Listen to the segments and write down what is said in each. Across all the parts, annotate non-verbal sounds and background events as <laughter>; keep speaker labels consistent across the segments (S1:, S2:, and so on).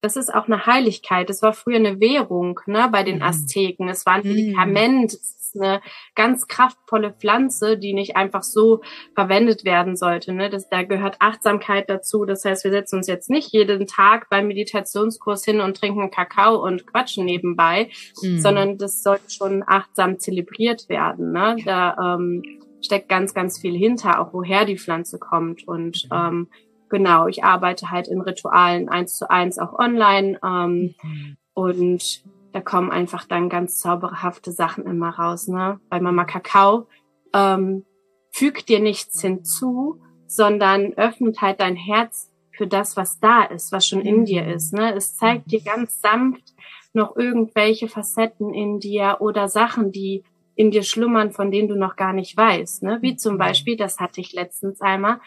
S1: das ist auch eine Heiligkeit. Das war früher eine Währung ne, bei den mhm. Azteken. Es war ein mhm. Medikament, es ist eine ganz kraftvolle Pflanze, die nicht einfach so verwendet werden sollte. Ne? Das, da gehört Achtsamkeit dazu. Das heißt, wir setzen uns jetzt nicht jeden Tag beim Meditationskurs hin und trinken Kakao und quatschen nebenbei, mhm. sondern das sollte schon achtsam zelebriert werden. Ne? Da ähm, steckt ganz, ganz viel hinter, auch woher die Pflanze kommt. Und mhm. ähm, genau, ich arbeite halt in Ritualen eins zu eins auch online. Ähm, mhm. Und da kommen einfach dann ganz zauberhafte Sachen immer raus, ne? Bei Mama Kakao ähm, fügt dir nichts hinzu, sondern öffnet halt dein Herz für das, was da ist, was schon in dir ist. Ne? Es zeigt dir ganz sanft noch irgendwelche Facetten in dir oder Sachen, die in dir schlummern, von denen du noch gar nicht weißt. Ne? Wie zum Beispiel, das hatte ich letztens einmal,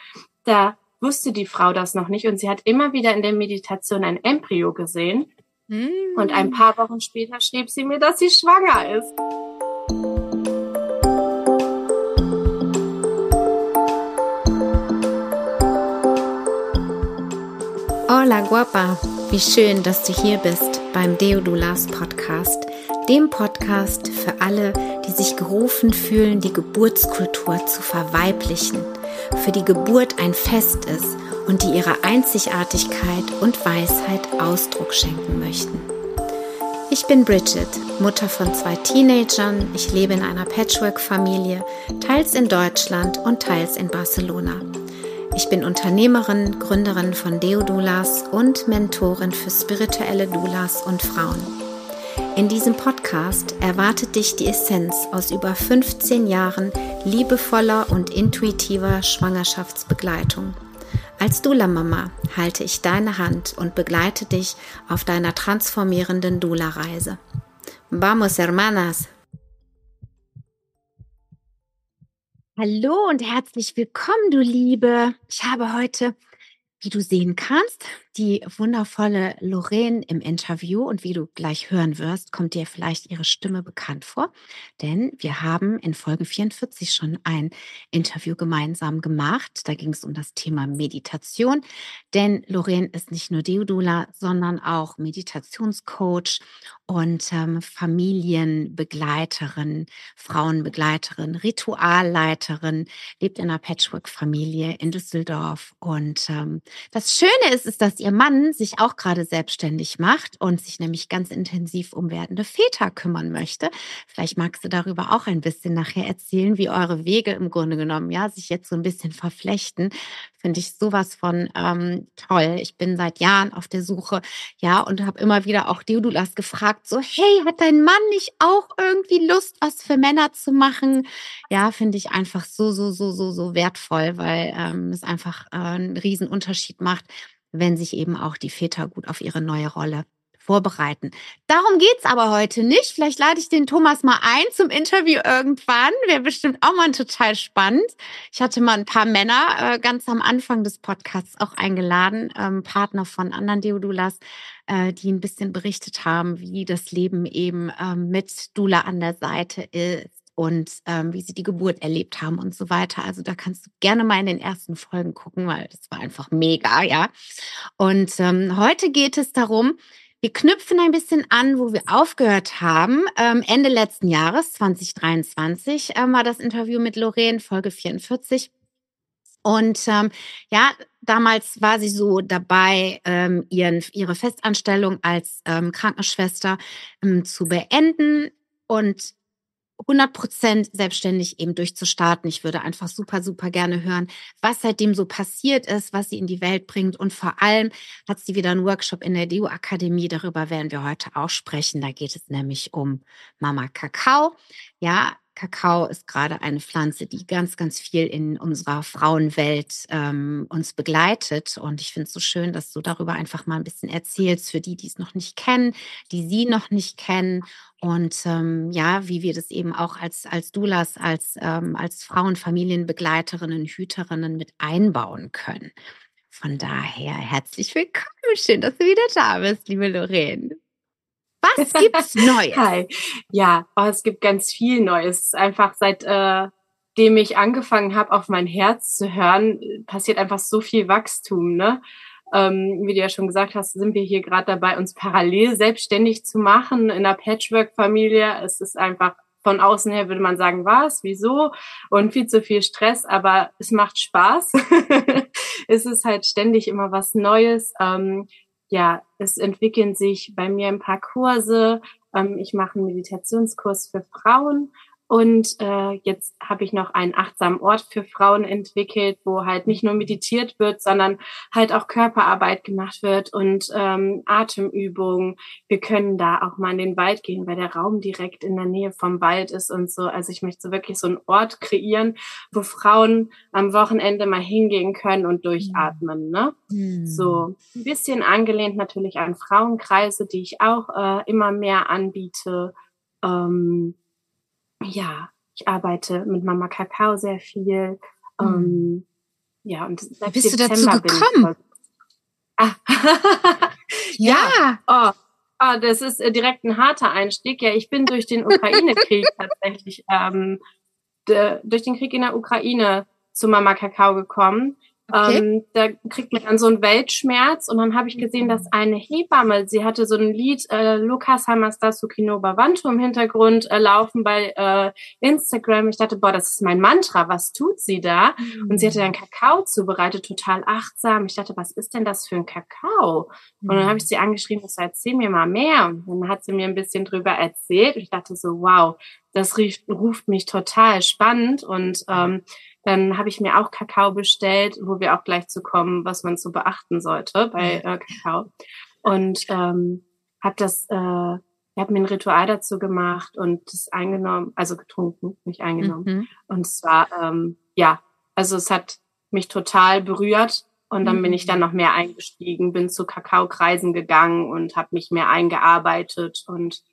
S1: da wusste die Frau das noch nicht und sie hat immer wieder in der Meditation ein Embryo gesehen Mm. Und ein paar Wochen später schrieb sie mir, dass sie schwanger ist.
S2: Hola Guapa, wie schön, dass du hier bist beim Deodulas Podcast, dem Podcast für alle, die sich gerufen fühlen, die Geburtskultur zu verweiblichen, für die Geburt ein Fest ist und die ihrer Einzigartigkeit und Weisheit Ausdruck schenken möchten. Ich bin Bridget, Mutter von zwei Teenagern. Ich lebe in einer Patchwork-Familie, teils in Deutschland und teils in Barcelona. Ich bin Unternehmerin, Gründerin von Deodulas und Mentorin für spirituelle Doulas und Frauen. In diesem Podcast erwartet dich die Essenz aus über 15 Jahren liebevoller und intuitiver Schwangerschaftsbegleitung als Dula-Mama halte ich deine Hand und begleite dich auf deiner transformierenden Dula-Reise. Vamos, hermanas! Hallo und herzlich willkommen, du Liebe. Ich habe heute, wie du sehen kannst, die wundervolle Lorraine im Interview und wie du gleich hören wirst, kommt dir vielleicht ihre Stimme bekannt vor, denn wir haben in Folge 44 schon ein Interview gemeinsam gemacht. Da ging es um das Thema Meditation, denn Lorraine ist nicht nur Deodula, sondern auch Meditationscoach und ähm, Familienbegleiterin, Frauenbegleiterin, Ritualleiterin, lebt in einer Patchwork-Familie in Düsseldorf. Und ähm, das Schöne ist, ist, dass ihr Mann sich auch gerade selbstständig macht und sich nämlich ganz intensiv um werdende Väter kümmern möchte. Vielleicht magst du darüber auch ein bisschen nachher erzählen, wie eure Wege im Grunde genommen, ja, sich jetzt so ein bisschen verflechten. Finde ich sowas von ähm, toll. Ich bin seit Jahren auf der Suche, ja, und habe immer wieder auch Deodulas gefragt, so, hey, hat dein Mann nicht auch irgendwie Lust, was für Männer zu machen? Ja, finde ich einfach so, so, so, so, so wertvoll, weil ähm, es einfach äh, einen riesen Unterschied macht, wenn sich eben auch die Väter gut auf ihre neue Rolle vorbereiten. Darum geht's aber heute nicht. Vielleicht lade ich den Thomas mal ein zum Interview irgendwann. Wäre bestimmt auch mal total spannend. Ich hatte mal ein paar Männer äh, ganz am Anfang des Podcasts auch eingeladen, ähm, Partner von anderen Deodulas, äh, die ein bisschen berichtet haben, wie das Leben eben ähm, mit Dula an der Seite ist und ähm, wie sie die Geburt erlebt haben und so weiter. Also da kannst du gerne mal in den ersten Folgen gucken, weil das war einfach mega, ja. Und ähm, heute geht es darum, wir knüpfen ein bisschen an, wo wir aufgehört haben. Ähm, Ende letzten Jahres, 2023, ähm, war das Interview mit Lorraine, Folge 44. Und ähm, ja, damals war sie so dabei, ähm, ihren, ihre Festanstellung als ähm, Krankenschwester ähm, zu beenden. Und 100 Prozent selbstständig eben durchzustarten. Ich würde einfach super, super gerne hören, was seitdem so passiert ist, was sie in die Welt bringt. Und vor allem hat sie wieder einen Workshop in der DU Akademie. Darüber werden wir heute auch sprechen. Da geht es nämlich um Mama Kakao. Ja, Kakao ist gerade eine Pflanze, die ganz, ganz viel in unserer Frauenwelt ähm, uns begleitet. Und ich finde es so schön, dass du darüber einfach mal ein bisschen erzählst für die, die es noch nicht kennen, die sie noch nicht kennen. Und ähm, ja, wie wir das eben auch als, als Dulas, als, ähm, als Frauenfamilienbegleiterinnen, Hüterinnen mit einbauen können. Von daher herzlich willkommen. Schön, dass du wieder da bist, liebe Lorraine. Was gibt's <laughs> Neues?
S1: Hi. Ja, oh, es gibt ganz viel Neues. Einfach seit äh, dem ich angefangen habe, auf mein Herz zu hören, passiert einfach so viel Wachstum. Ne? ähm, wie du ja schon gesagt hast, sind wir hier gerade dabei, uns parallel selbstständig zu machen in einer Patchwork-Familie. Es ist einfach von außen her würde man sagen, was, wieso und viel zu viel Stress, aber es macht Spaß. <laughs> es ist halt ständig immer was Neues. Ähm, ja, es entwickeln sich bei mir ein paar Kurse. Ähm, ich mache einen Meditationskurs für Frauen und äh, jetzt habe ich noch einen achtsamen Ort für Frauen entwickelt, wo halt nicht nur meditiert wird, sondern halt auch Körperarbeit gemacht wird und ähm, Atemübungen. Wir können da auch mal in den Wald gehen, weil der Raum direkt in der Nähe vom Wald ist und so. Also ich möchte so wirklich so einen Ort kreieren, wo Frauen am Wochenende mal hingehen können und durchatmen. Ne? Mhm. So ein bisschen angelehnt natürlich an Frauenkreise, die ich auch äh, immer mehr anbiete. Ähm, ja, ich arbeite mit Mama Kakao sehr viel. Mhm. Ähm, ja, und
S2: Wie bist Dezember du dazu gekommen?
S1: Ah. <laughs> ja. Oh, oh, das ist äh, direkt ein harter Einstieg. Ja, ich bin durch den Ukraine-Krieg <laughs> tatsächlich, ähm, de, durch den Krieg in der Ukraine zu Mama Kakao gekommen. Okay. Ähm, da kriegt man dann so einen Weltschmerz und dann habe ich gesehen, dass eine Hebamme, sie hatte so ein Lied, äh, Lukas Hamasdasu Kinoba Bantu im Hintergrund äh, laufen bei äh, Instagram. Ich dachte, boah, das ist mein Mantra, was tut sie da? Mhm. Und sie hatte dann Kakao zubereitet, total achtsam. Ich dachte, was ist denn das für ein Kakao? Mhm. Und dann habe ich sie angeschrieben, ich so, erzähl mir mal mehr. Und dann hat sie mir ein bisschen drüber erzählt. Und ich dachte so, wow, das rief, ruft mich total spannend und ähm, dann habe ich mir auch Kakao bestellt, wo wir auch gleich zu kommen, was man so beachten sollte bei äh, Kakao. Und ähm, habe das, äh, habe mir ein Ritual dazu gemacht und das eingenommen, also getrunken, nicht eingenommen. Mhm. Und es war, ähm, ja, also es hat mich total berührt. Und dann mhm. bin ich dann mhm. noch mehr eingestiegen, bin zu Kakaokreisen gegangen und habe mich mehr eingearbeitet. Und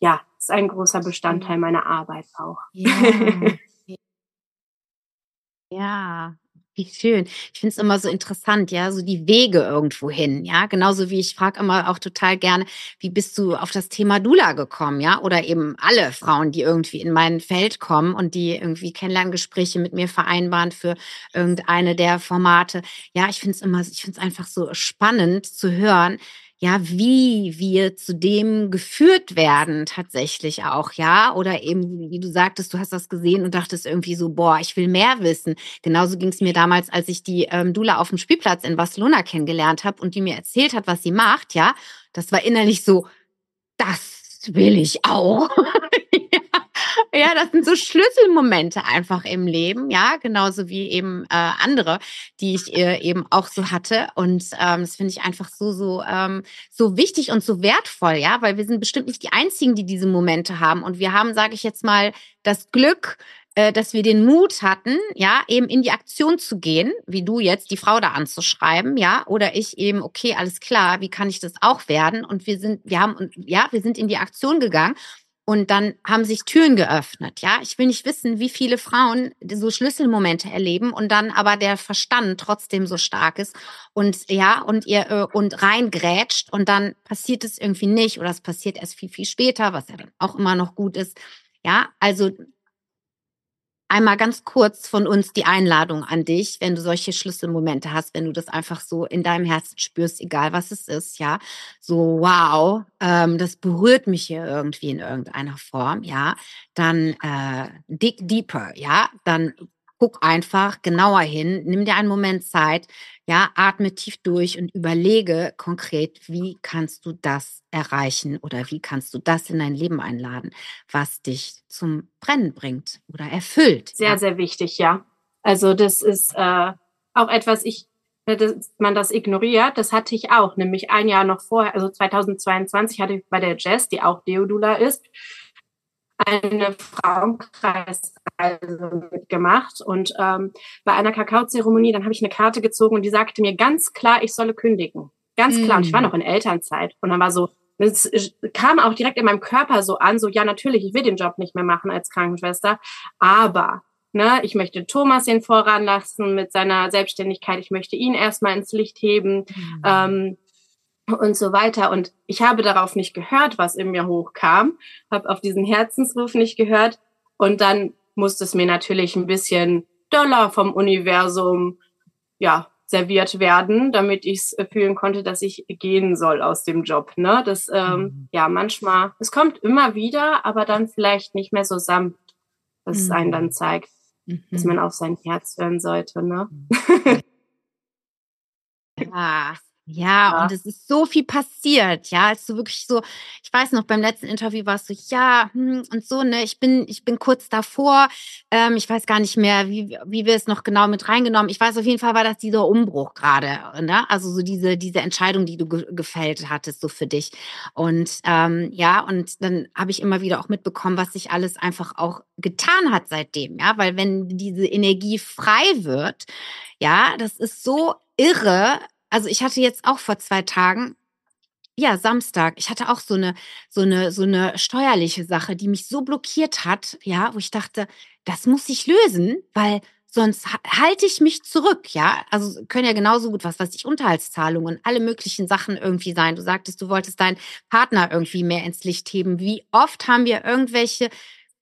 S1: ja, ist ein großer Bestandteil meiner Arbeit auch.
S2: Ja. <laughs> Ja, wie schön. Ich finde es immer so interessant, ja, so die Wege irgendwo hin, ja. Genauso wie ich frage immer auch total gerne, wie bist du auf das Thema Dula gekommen, ja? Oder eben alle Frauen, die irgendwie in mein Feld kommen und die irgendwie Kennenlerngespräche mit mir vereinbaren für irgendeine der Formate. Ja, ich finde es immer, ich finde es einfach so spannend zu hören, ja, wie wir zu dem geführt werden tatsächlich auch, ja, oder eben, wie du sagtest, du hast das gesehen und dachtest irgendwie so, boah, ich will mehr wissen. Genauso ging es mir damals, als ich die ähm, Dula auf dem Spielplatz in Barcelona kennengelernt habe und die mir erzählt hat, was sie macht, ja, das war innerlich so, das will ich auch. <laughs> Ja, das sind so Schlüsselmomente einfach im Leben, ja, genauso wie eben äh, andere, die ich äh, eben auch so hatte. Und ähm, das finde ich einfach so, so, ähm, so wichtig und so wertvoll, ja, weil wir sind bestimmt nicht die einzigen, die diese Momente haben. Und wir haben, sage ich jetzt mal, das Glück, äh, dass wir den Mut hatten, ja, eben in die Aktion zu gehen, wie du jetzt, die Frau da anzuschreiben, ja, oder ich eben, okay, alles klar, wie kann ich das auch werden? Und wir sind, wir haben, ja, wir sind in die Aktion gegangen und dann haben sich Türen geöffnet. Ja, ich will nicht wissen, wie viele Frauen so Schlüsselmomente erleben und dann aber der Verstand trotzdem so stark ist und ja und ihr äh, und reingrätscht und dann passiert es irgendwie nicht oder es passiert erst viel viel später, was ja dann auch immer noch gut ist. Ja, also einmal ganz kurz von uns die Einladung an dich, wenn du solche Schlüsselmomente hast, wenn du das einfach so in deinem Herzen spürst, egal was es ist, ja, so wow, ähm, das berührt mich hier irgendwie in irgendeiner Form, ja, dann äh, dig deeper, ja, dann guck einfach genauer hin, nimm dir einen Moment Zeit, ja, atme tief durch und überlege konkret, wie kannst du das erreichen oder wie kannst du das in dein Leben einladen, was dich zum Brennen bringt oder erfüllt.
S1: Sehr, ja. sehr wichtig, ja. Also das ist äh, auch etwas, ich äh, dass man das ignoriert, das hatte ich auch, nämlich ein Jahr noch vorher, also 2022 hatte ich bei der Jess, die auch Deodula ist, eine Frauenkreisreise mitgemacht und ähm, bei einer Kakaozeremonie, dann habe ich eine Karte gezogen und die sagte mir ganz klar, ich solle kündigen. Ganz klar. Mm. Und ich war mm. noch in Elternzeit. Und dann war so, es kam auch direkt in meinem Körper so an, so, ja, natürlich, ich will den Job nicht mehr machen als Krankenschwester, aber Ne, ich möchte Thomas den Vorrang lassen mit seiner Selbstständigkeit. Ich möchte ihn erstmal ins Licht heben. Mhm. Ähm, und so weiter. Und ich habe darauf nicht gehört, was in mir hochkam, habe auf diesen Herzensruf nicht gehört. Und dann musste es mir natürlich ein bisschen Dollar vom Universum, ja, serviert werden, damit ich es fühlen konnte, dass ich gehen soll aus dem Job. Ne? Das, ähm, mhm. ja, manchmal, es kommt immer wieder, aber dann vielleicht nicht mehr so sanft, dass mhm. es einen dann zeigt, mhm. dass man auf sein Herz hören sollte. Ne?
S2: Mhm. Ja, <laughs> ja, ja, und es ist so viel passiert, ja, als du wirklich so, ich weiß noch, beim letzten Interview warst du, ja, hm, und so, ne, ich bin, ich bin kurz davor, ähm, ich weiß gar nicht mehr, wie, wie wir es noch genau mit reingenommen. Ich weiß auf jeden Fall war das dieser Umbruch gerade, ne, also so diese, diese Entscheidung, die du ge gefällt hattest, so für dich. Und ähm, ja, und dann habe ich immer wieder auch mitbekommen, was sich alles einfach auch getan hat seitdem, ja, weil wenn diese Energie frei wird, ja, das ist so irre, also ich hatte jetzt auch vor zwei Tagen, ja, Samstag, ich hatte auch so eine, so eine, so eine steuerliche Sache, die mich so blockiert hat, ja, wo ich dachte, das muss ich lösen, weil sonst halte ich mich zurück, ja. Also können ja genauso gut was, was ich Unterhaltszahlungen, alle möglichen Sachen irgendwie sein. Du sagtest, du wolltest deinen Partner irgendwie mehr ins Licht heben. Wie oft haben wir irgendwelche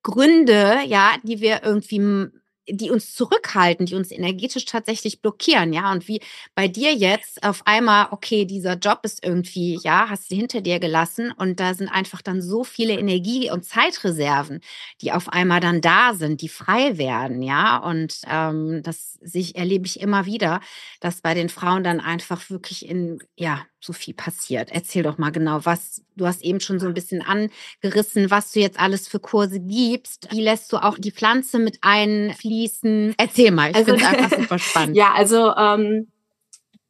S2: Gründe, ja, die wir irgendwie die uns zurückhalten, die uns energetisch tatsächlich blockieren, ja. Und wie bei dir jetzt auf einmal, okay, dieser Job ist irgendwie, ja, hast du hinter dir gelassen und da sind einfach dann so viele Energie- und Zeitreserven, die auf einmal dann da sind, die frei werden, ja. Und ähm, das sich erlebe ich immer wieder, dass bei den Frauen dann einfach wirklich in, ja, so viel passiert. Erzähl doch mal genau, was du hast eben schon so ein bisschen angerissen, was du jetzt alles für Kurse gibst. Wie lässt du auch die Pflanze mit einfließen? Erzähl mal, ich also, finde einfach <laughs> super spannend.
S1: Ja, also ähm,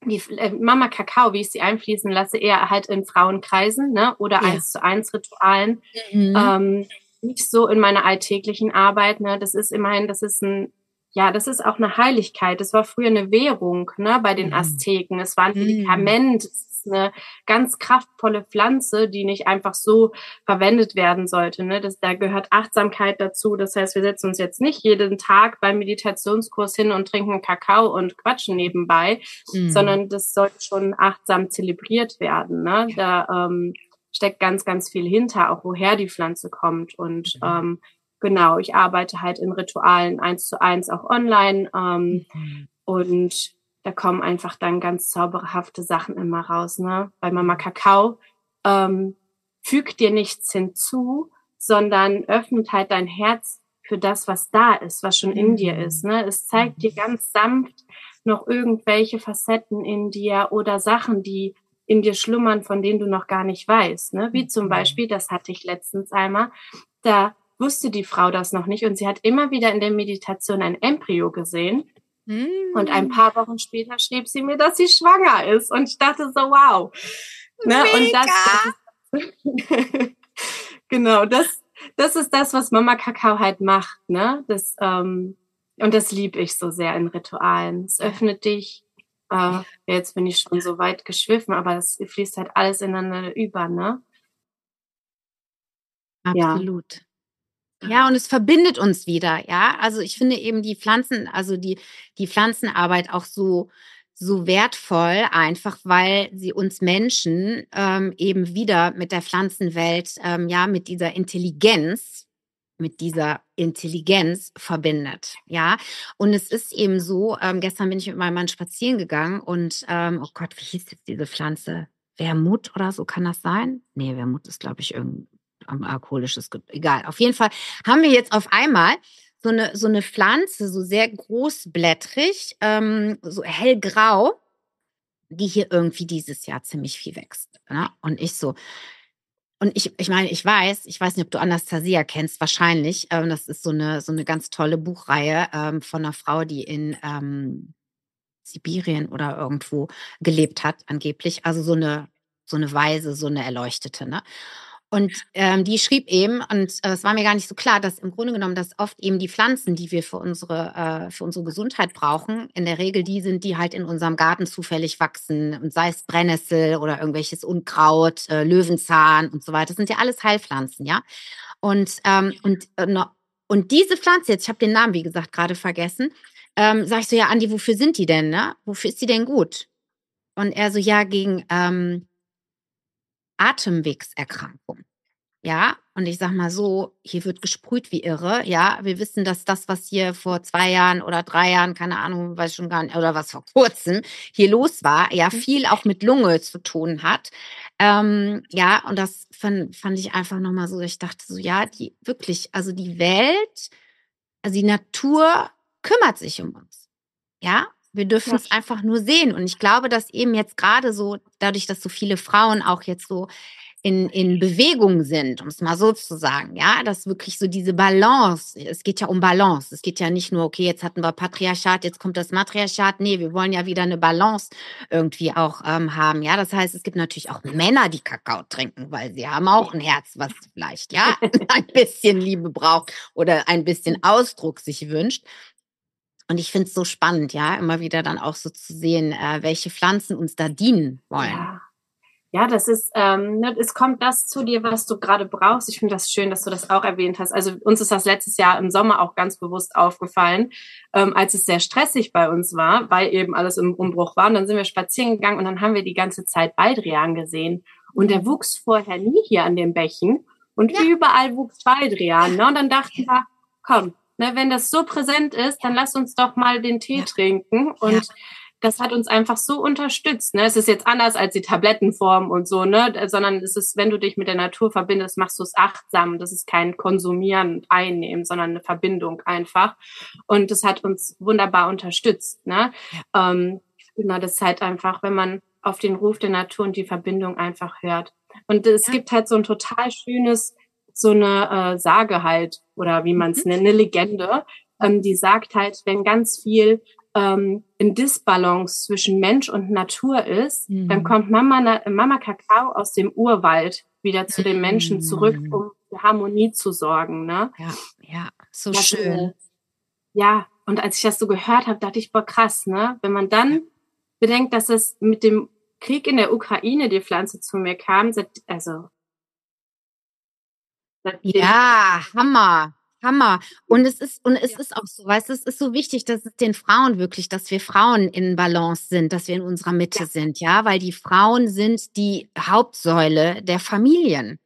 S1: die äh, Mama Kakao, wie ich sie einfließen lasse, eher halt in Frauenkreisen ne? oder eins zu eins Ritualen. Mhm. Ähm, nicht so in meiner alltäglichen Arbeit. Ne? Das ist immerhin, das ist ein ja, das ist auch eine Heiligkeit. Das war früher eine Währung ne, bei den mhm. Azteken. Es war ein mhm. Medikament, eine ganz kraftvolle Pflanze, die nicht einfach so verwendet werden sollte. Ne? Das, da gehört Achtsamkeit dazu. Das heißt, wir setzen uns jetzt nicht jeden Tag beim Meditationskurs hin und trinken Kakao und quatschen nebenbei, mhm. sondern das sollte schon achtsam zelebriert werden. Ne? Da ähm, steckt ganz, ganz viel hinter, auch woher die Pflanze kommt. Und mhm. ähm, genau, ich arbeite halt in Ritualen eins zu eins auch online. Ähm, mhm. Und da kommen einfach dann ganz zauberhafte Sachen immer raus. Ne? Bei Mama Kakao ähm, fügt dir nichts hinzu, sondern öffnet halt dein Herz für das, was da ist, was schon in dir ist. Ne? Es zeigt dir ganz sanft noch irgendwelche Facetten in dir oder Sachen, die in dir schlummern, von denen du noch gar nicht weißt. Ne? Wie zum Beispiel, das hatte ich letztens einmal, da wusste die Frau das noch nicht und sie hat immer wieder in der Meditation ein Embryo gesehen und ein mm. paar Wochen später schrieb sie mir, dass sie schwanger ist. Und ich dachte so, wow.
S2: Ne? Und das,
S1: das <laughs> genau, das, das ist das, was Mama Kakao halt macht. Ne? Das, ähm, und das liebe ich so sehr in Ritualen. Es öffnet dich. Äh, jetzt bin ich schon so weit geschwiffen, aber es fließt halt alles ineinander über, ne?
S2: Absolut. Ja. Ja, und es verbindet uns wieder, ja. Also ich finde eben die Pflanzen, also die, die Pflanzenarbeit auch so, so wertvoll, einfach weil sie uns Menschen ähm, eben wieder mit der Pflanzenwelt, ähm, ja, mit dieser Intelligenz, mit dieser Intelligenz verbindet, ja. Und es ist eben so, ähm, gestern bin ich mit meinem Mann spazieren gegangen und, ähm, oh Gott, wie hieß jetzt diese Pflanze? Wermut oder so kann das sein? Nee, Wermut ist, glaube ich, irgendwie alkoholisches, egal. Auf jeden Fall haben wir jetzt auf einmal so eine, so eine Pflanze, so sehr großblättrig, ähm, so hellgrau, die hier irgendwie dieses Jahr ziemlich viel wächst. Ne? Und ich so, und ich, ich meine, ich weiß, ich weiß nicht, ob du Anastasia kennst, wahrscheinlich. Ähm, das ist so eine, so eine ganz tolle Buchreihe ähm, von einer Frau, die in ähm, Sibirien oder irgendwo gelebt hat, angeblich. Also so eine, so eine Weise, so eine Erleuchtete. Ne? Und ähm, die schrieb eben, und äh, es war mir gar nicht so klar, dass im Grunde genommen, dass oft eben die Pflanzen, die wir für unsere, äh, für unsere Gesundheit brauchen, in der Regel die sind, die halt in unserem Garten zufällig wachsen. Und sei es Brennnessel oder irgendwelches Unkraut, äh, Löwenzahn und so weiter. Das sind ja alles Heilpflanzen, ja. Und, ähm, und, äh, und diese Pflanze, jetzt, ich habe den Namen, wie gesagt, gerade vergessen, ähm, sag ich so, ja, Andi, wofür sind die denn, ne? Wofür ist die denn gut? Und er so, ja, gegen, ähm, Atemwegserkrankung. Ja, und ich sag mal so, hier wird gesprüht wie irre. Ja, wir wissen, dass das, was hier vor zwei Jahren oder drei Jahren, keine Ahnung, weiß schon gar nicht, oder was vor kurzem hier los war, ja, mhm. viel auch mit Lunge zu tun hat. Ähm, ja, und das fand, fand ich einfach nochmal so, ich dachte so, ja, die wirklich, also die Welt, also die Natur kümmert sich um uns. Ja, wir dürfen es einfach nur sehen. Und ich glaube, dass eben jetzt gerade so, dadurch, dass so viele Frauen auch jetzt so in, in Bewegung sind, um es mal so zu sagen, ja, dass wirklich so diese Balance, es geht ja um Balance, es geht ja nicht nur, okay, jetzt hatten wir Patriarchat, jetzt kommt das Matriarchat, nee, wir wollen ja wieder eine Balance irgendwie auch ähm, haben, ja, das heißt, es gibt natürlich auch Männer, die Kakao trinken, weil sie haben auch ein Herz, was vielleicht, ja, <laughs> ein bisschen Liebe braucht oder ein bisschen Ausdruck sich wünscht. Und ich finde es so spannend, ja, immer wieder dann auch so zu sehen, äh, welche Pflanzen uns da dienen wollen.
S1: Ja. Ja, das ist, ähm, ne, es kommt das zu dir, was du gerade brauchst. Ich finde das schön, dass du das auch erwähnt hast. Also uns ist das letztes Jahr im Sommer auch ganz bewusst aufgefallen, ähm, als es sehr stressig bei uns war, weil eben alles im Umbruch war. Und dann sind wir spazieren gegangen und dann haben wir die ganze Zeit Baldrian gesehen. Und der wuchs vorher nie hier an den Bächen. Und ja. überall wuchs Baldrian. Ne? Und dann dachten wir, komm, ne, wenn das so präsent ist, dann lass uns doch mal den Tee ja. trinken. Und ja das hat uns einfach so unterstützt. Ne? Es ist jetzt anders als die Tablettenform und so, ne? Sondern es ist, wenn du dich mit der Natur verbindest, machst du es achtsam. Das ist kein Konsumieren und Einnehmen, sondern eine Verbindung einfach. Und das hat uns wunderbar unterstützt. Ne? Ja. Ähm, genau, das ist halt einfach, wenn man auf den Ruf der Natur und die Verbindung einfach hört. Und es gibt halt so ein total schönes, so eine äh, Sage halt, oder wie man es mhm. nennt, eine Legende, ähm, die sagt halt, wenn ganz viel ähm, in Disbalance zwischen Mensch und Natur ist, mhm. dann kommt Mama, Mama Kakao aus dem Urwald wieder zu den Menschen zurück, mhm. um für Harmonie zu sorgen. Ne?
S2: Ja, ja, so das, schön.
S1: ja, und als ich das so gehört habe, dachte ich, boah, krass, ne? Wenn man dann bedenkt, dass es mit dem Krieg in der Ukraine die Pflanze zu mir kam, also
S2: ja, Hammer. Hammer. Und es ist, und es ja. ist auch so, weißt du, es ist so wichtig, dass es den Frauen wirklich, dass wir Frauen in Balance sind, dass wir in unserer Mitte ja. sind, ja, weil die Frauen sind die Hauptsäule der Familien.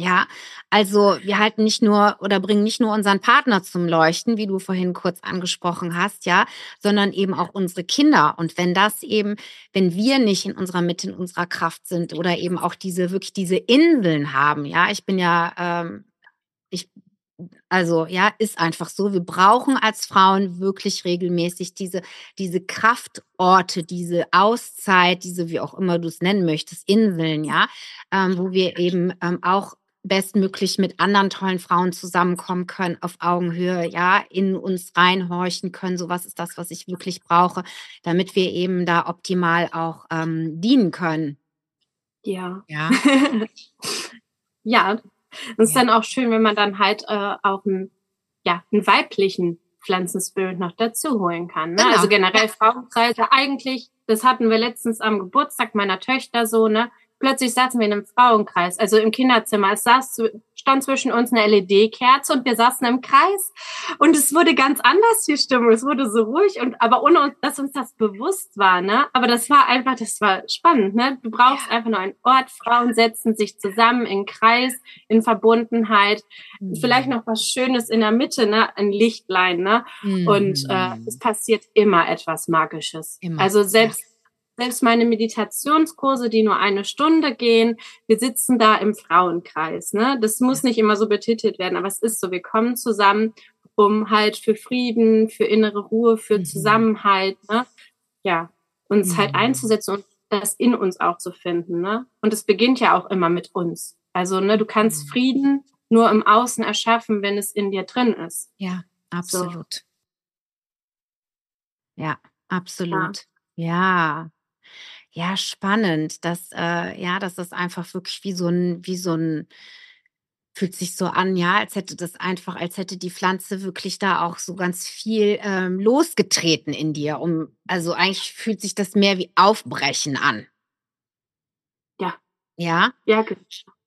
S2: Ja, also wir halten nicht nur oder bringen nicht nur unseren Partner zum Leuchten, wie du vorhin kurz angesprochen hast, ja, sondern eben auch unsere Kinder. Und wenn das eben, wenn wir nicht in unserer Mitte, in unserer Kraft sind oder eben auch diese wirklich diese Inseln haben, ja, ich bin ja, ähm, ich also ja, ist einfach so. Wir brauchen als Frauen wirklich regelmäßig diese, diese Kraftorte, diese Auszeit, diese, wie auch immer du es nennen möchtest, Inseln, ja, ähm, wo wir eben ähm, auch bestmöglich mit anderen tollen Frauen zusammenkommen können, auf Augenhöhe, ja, in uns reinhorchen können. So was ist das, was ich wirklich brauche, damit wir eben da optimal auch ähm, dienen können.
S1: Ja. Ja. <laughs> ja, es ist dann auch schön, wenn man dann halt äh, auch einen, ja, einen weiblichen Pflanzenspirit noch dazu holen kann. Ne? Genau. Also generell Frauenkreise eigentlich, das hatten wir letztens am Geburtstag meiner Töchter so, ne? Plötzlich saßen wir in einem Frauenkreis, also im Kinderzimmer. Es saß, stand zwischen uns eine LED-Kerze und wir saßen im Kreis. Und es wurde ganz anders, die Stimmung. Es wurde so ruhig und, aber ohne, dass uns das bewusst war, ne? Aber das war einfach, das war spannend, ne? Du brauchst ja. einfach nur einen Ort. Frauen setzen sich zusammen in Kreis, in Verbundenheit. Mhm. Vielleicht noch was Schönes in der Mitte, ne? Ein Lichtlein, ne? Mhm. Und äh, es passiert immer etwas Magisches. Immer. Also selbst ja selbst meine Meditationskurse, die nur eine Stunde gehen, wir sitzen da im Frauenkreis. Ne? Das muss nicht immer so betitelt werden, aber es ist so, wir kommen zusammen, um halt für Frieden, für innere Ruhe, für mhm. Zusammenhalt, ne? ja, uns halt mhm. halt einzusetzen und das in uns auch zu finden. Ne? Und es beginnt ja auch immer mit uns. Also, ne, du kannst. Frieden nur im Außen erschaffen, wenn es in dir drin ist.
S2: Ja, absolut. So. Ja, absolut. Ja. ja. Ja, spannend, dass, äh, ja, dass das einfach wirklich wie so ein, wie so ein, fühlt sich so an, ja, als hätte das einfach, als hätte die Pflanze wirklich da auch so ganz viel ähm, losgetreten in dir. Um, also eigentlich fühlt sich das mehr wie Aufbrechen an.
S1: Ja.
S2: Ja?
S1: Ja,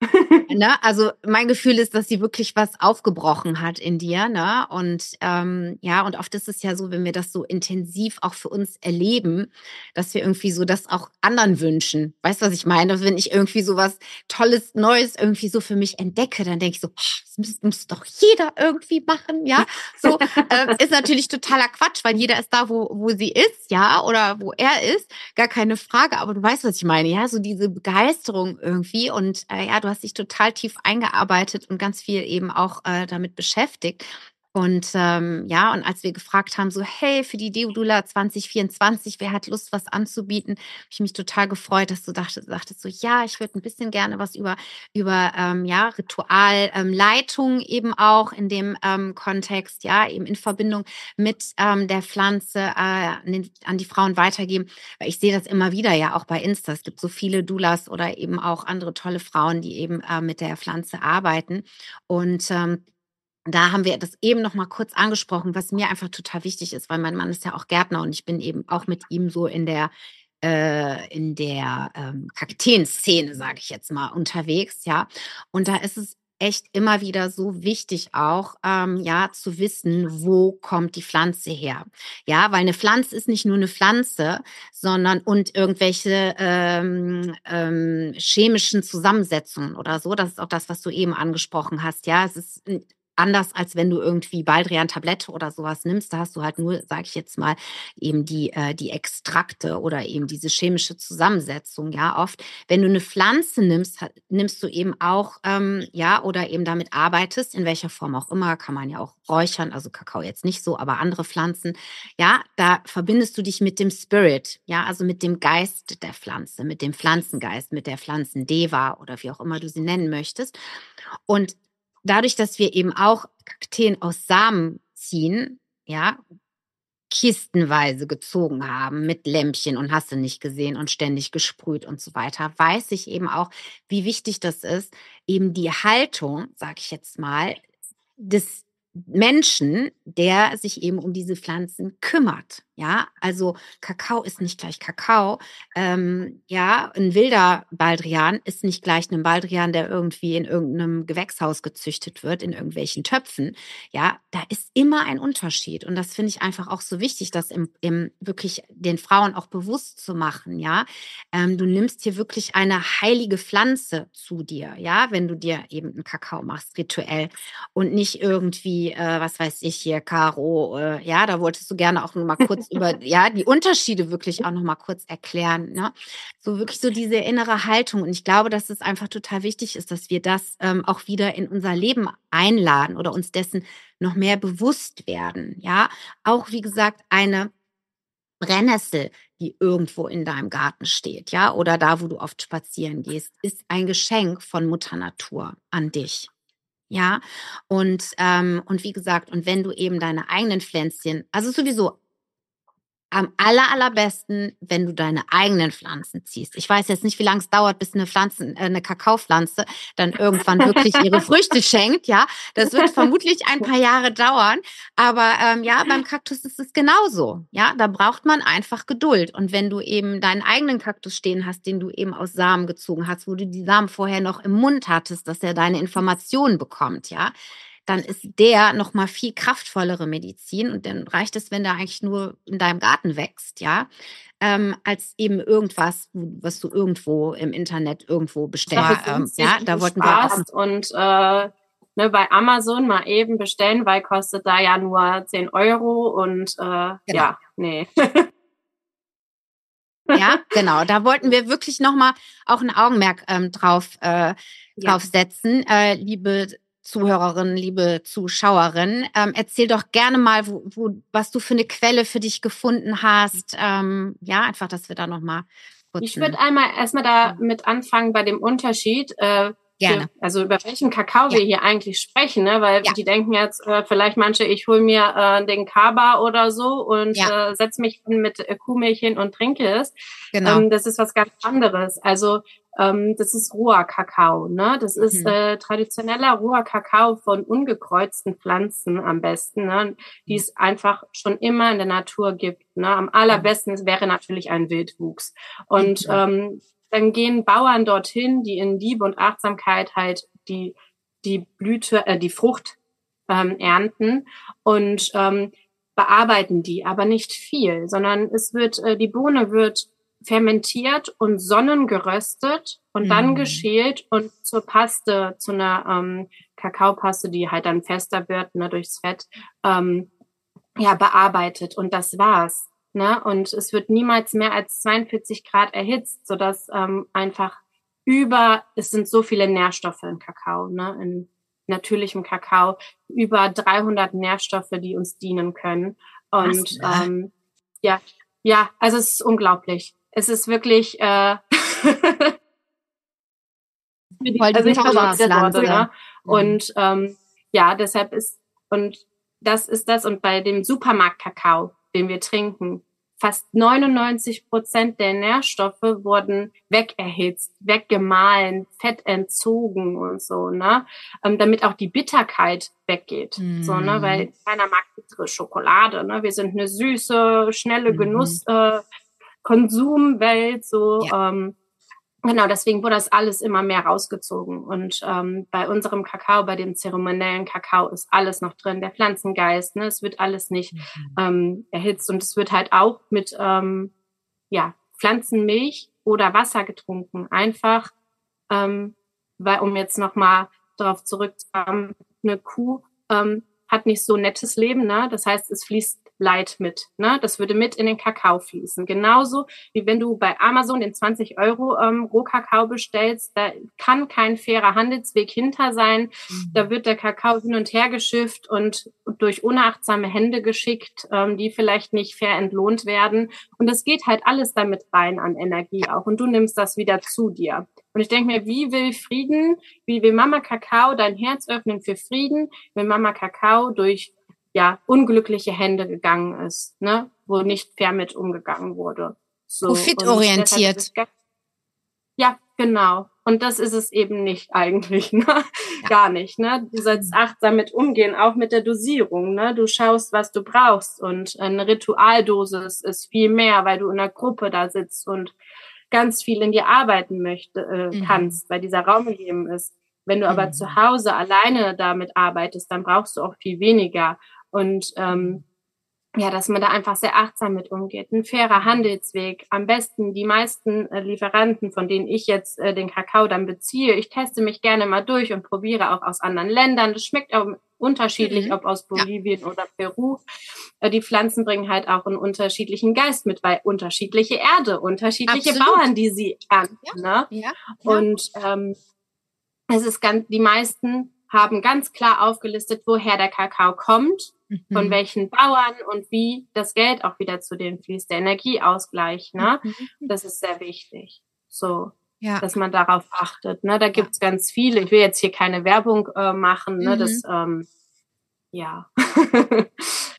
S1: <laughs>
S2: ne? Also mein Gefühl ist, dass sie wirklich was aufgebrochen hat in dir, ne? Und ähm, ja, und oft ist es ja so, wenn wir das so intensiv auch für uns erleben, dass wir irgendwie so das auch anderen wünschen. Weißt du, was ich meine? Wenn ich irgendwie so was Tolles, Neues irgendwie so für mich entdecke, dann denke ich so, das muss, muss doch jeder irgendwie machen, ja? So äh, ist natürlich totaler Quatsch, weil jeder ist da, wo, wo sie ist, ja, oder wo er ist, gar keine Frage. Aber du weißt, was ich meine, ja? So diese Begeisterung irgendwie und äh, ja, du hast dich total tief eingearbeitet und ganz viel eben auch äh, damit beschäftigt. Und ähm, ja, und als wir gefragt haben, so, hey, für die Deodula 2024, wer hat Lust, was anzubieten, habe ich mich total gefreut, dass du dachtest, dachtest so, ja, ich würde ein bisschen gerne was über, über ähm, ja, Ritualleitung ähm, eben auch in dem ähm, Kontext, ja, eben in Verbindung mit ähm, der Pflanze äh, an, den, an die Frauen weitergeben. Weil ich sehe das immer wieder ja auch bei Insta. Es gibt so viele Doulas oder eben auch andere tolle Frauen, die eben äh, mit der Pflanze arbeiten. Und ähm, da haben wir das eben noch mal kurz angesprochen, was mir einfach total wichtig ist, weil mein Mann ist ja auch Gärtner und ich bin eben auch mit ihm so in der äh, in der ähm, Kakteen-Szene, sage ich jetzt mal, unterwegs, ja. Und da ist es echt immer wieder so wichtig auch, ähm, ja, zu wissen, wo kommt die Pflanze her. Ja, weil eine Pflanze ist nicht nur eine Pflanze, sondern und irgendwelche ähm, ähm, chemischen Zusammensetzungen oder so. Das ist auch das, was du eben angesprochen hast. Ja, es ist anders als wenn du irgendwie Baldrian-Tablette oder sowas nimmst. Da hast du halt nur, sage ich jetzt mal, eben die, äh, die Extrakte oder eben diese chemische Zusammensetzung. Ja, oft, wenn du eine Pflanze nimmst, nimmst du eben auch, ähm, ja, oder eben damit arbeitest, in welcher Form auch immer, kann man ja auch räuchern, also Kakao jetzt nicht so, aber andere Pflanzen. Ja, da verbindest du dich mit dem Spirit, ja, also mit dem Geist der Pflanze, mit dem Pflanzengeist, mit der Pflanzendeva oder wie auch immer du sie nennen möchtest. Und dadurch, dass wir eben auch Kakteen aus Samen ziehen, ja, kistenweise gezogen haben mit Lämpchen und hast du nicht gesehen und ständig gesprüht und so weiter, weiß ich eben auch, wie wichtig das ist, eben die Haltung, sag ich jetzt mal, des Menschen, der sich eben um diese Pflanzen kümmert. Ja, also Kakao ist nicht gleich Kakao. Ähm, ja, ein wilder Baldrian ist nicht gleich ein Baldrian, der irgendwie in irgendeinem Gewächshaus gezüchtet wird, in irgendwelchen Töpfen. Ja, da ist immer ein Unterschied. Und das finde ich einfach auch so wichtig, das im, im wirklich den Frauen auch bewusst zu machen. Ja, ähm, du nimmst hier wirklich eine heilige Pflanze zu dir. Ja, wenn du dir eben einen Kakao machst, rituell und nicht irgendwie, äh, was weiß ich hier, Caro. Äh, ja, da wolltest du gerne auch nur mal <laughs> kurz über ja die Unterschiede wirklich auch noch mal kurz erklären. Ne? So wirklich so diese innere Haltung. Und ich glaube, dass es einfach total wichtig ist, dass wir das ähm, auch wieder in unser Leben einladen oder uns dessen noch mehr bewusst werden. Ja, auch wie gesagt eine Brennnessel, die irgendwo in deinem Garten steht, ja, oder da, wo du oft spazieren gehst, ist ein Geschenk von Mutter Natur an dich. Ja, und, ähm, und wie gesagt, und wenn du eben deine eigenen Pflänzchen, also sowieso am aller, allerbesten, wenn du deine eigenen Pflanzen ziehst. Ich weiß jetzt nicht, wie lange es dauert, bis eine Pflanzen, äh, eine Kakaopflanze dann irgendwann wirklich ihre Früchte schenkt. Ja, das wird vermutlich ein paar Jahre dauern. Aber ähm, ja, beim Kaktus ist es genauso. Ja, da braucht man einfach Geduld. Und wenn du eben deinen eigenen Kaktus stehen hast, den du eben aus Samen gezogen hast, wo du die Samen vorher noch im Mund hattest, dass er deine Informationen bekommt, ja, dann ist der noch mal viel kraftvollere Medizin und dann reicht es, wenn der eigentlich nur in deinem Garten wächst, ja, ähm, als eben irgendwas, was du irgendwo im Internet irgendwo bestellst. Ähm, ja, da wollten wir auch
S1: und äh, ne, bei Amazon mal eben bestellen, weil kostet da ja nur 10 Euro und äh, genau. ja, nee.
S2: Ja, genau. Da wollten wir wirklich nochmal auch ein Augenmerk ähm, drauf, äh, drauf ja. setzen, äh, liebe Zuhörerin, liebe Zuschauerin, ähm, erzähl doch gerne mal, wo, wo, was du für eine Quelle für dich gefunden hast. Ähm, ja, einfach, dass wir da nochmal
S1: kurz. Ich würde einmal erstmal da mit anfangen bei dem Unterschied. Äh, Gerne. Für, also über welchen Kakao ja. wir hier eigentlich sprechen, ne? Weil ja. die denken jetzt äh, vielleicht manche, ich hol mir äh, den Kaba oder so und ja. äh, setz mich mit Kuhmilch hin und trinke es. Genau. Ähm, das ist was ganz anderes. Also ähm, das ist roher Kakao, ne? Das ist mhm. äh, traditioneller roher Kakao von ungekreuzten Pflanzen am besten, ne? die es einfach schon immer in der Natur gibt. Ne? Am allerbesten wäre natürlich ein Wildwuchs. Und mhm. ähm, dann gehen Bauern dorthin, die in Liebe und Achtsamkeit halt die, die Blüte, äh, die Frucht ähm, ernten und ähm, bearbeiten die, aber nicht viel, sondern es wird, äh, die Bohne wird fermentiert und sonnengeröstet und mhm. dann geschält und zur Paste, zu einer ähm, Kakaopaste, die halt dann fester wird, ne, durchs Fett, ähm, ja, bearbeitet. Und das war's. Ne? Und es wird niemals mehr als 42 Grad erhitzt, sodass ähm, einfach über, es sind so viele Nährstoffe in Kakao, ne? in natürlichem Kakao, über 300 Nährstoffe, die uns dienen können. Und Was, ähm, ja, ja, also es ist unglaublich. Es ist wirklich äh, <laughs> also ich Worte, ne? Und ähm, ja, deshalb ist und das ist das. Und bei dem Supermarkt-Kakao, den wir trinken, fast 99 Prozent der Nährstoffe wurden wegerhitzt, weggemahlen, Fett entzogen und so, ne? Ähm, damit auch die Bitterkeit weggeht. Mm. So, ne? Weil keiner mag bittere Schokolade, ne? Wir sind eine süße, schnelle mhm. Genuss, mm. äh, Konsumwelt, so, ja. ähm, Genau, deswegen wurde das alles immer mehr rausgezogen. Und ähm, bei unserem Kakao, bei dem zeremoniellen Kakao, ist alles noch drin, der Pflanzengeist, ne? Es wird alles nicht mhm. ähm, erhitzt und es wird halt auch mit ähm, ja, Pflanzenmilch oder Wasser getrunken. Einfach, ähm, weil, um jetzt nochmal darauf zurückzukommen, eine Kuh ähm, hat nicht so nettes Leben, ne? Das heißt, es fließt Leid mit. Ne? Das würde mit in den Kakao fließen. Genauso wie wenn du bei Amazon den 20 Euro ähm, Rohkakao bestellst, da kann kein fairer Handelsweg hinter sein. Mhm. Da wird der Kakao hin und her geschifft und durch unachtsame Hände geschickt, ähm, die vielleicht nicht fair entlohnt werden. Und das geht halt alles damit rein an Energie auch. Und du nimmst das wieder zu dir. Und ich denke mir, wie will Frieden, wie will Mama Kakao dein Herz öffnen für Frieden, wenn Mama Kakao durch ja, unglückliche Hände gegangen ist, ne, wo nicht fair mit umgegangen wurde.
S2: So. Profitorientiert.
S1: Ja, genau. Und das ist es eben nicht eigentlich, <laughs> ne? Ja. Gar nicht, ne? Du sollst achtsam mit umgehen, auch mit der Dosierung, ne? Du schaust, was du brauchst und eine Ritualdosis ist viel mehr, weil du in einer Gruppe da sitzt und ganz viel in dir arbeiten möchte, äh, mhm. kannst, weil dieser Raum gegeben ist. Wenn du aber mhm. zu Hause alleine damit arbeitest, dann brauchst du auch viel weniger. Und ähm, ja, dass man da einfach sehr achtsam mit umgeht. Ein fairer Handelsweg. Am besten die meisten äh, Lieferanten, von denen ich jetzt äh, den Kakao dann beziehe. Ich teste mich gerne mal durch und probiere auch aus anderen Ländern. Das schmeckt auch unterschiedlich, mhm. ob aus Bolivien ja. oder Peru. Äh, die Pflanzen bringen halt auch einen unterschiedlichen Geist mit, weil unterschiedliche Erde, unterschiedliche Absolut. Bauern, die sie ernten. Ja. Ne? Ja. Und ähm, es ist ganz, die meisten haben ganz klar aufgelistet, woher der Kakao kommt, mhm. von welchen Bauern und wie das Geld auch wieder zu denen fließt, der Energieausgleich, ne? Mhm. Das ist sehr wichtig. So. Ja. dass man darauf achtet. Ne? Da gibt's ja. ganz viele. Ich will jetzt hier keine Werbung äh, machen. Ne? Mhm. Das, ähm, ja. <laughs>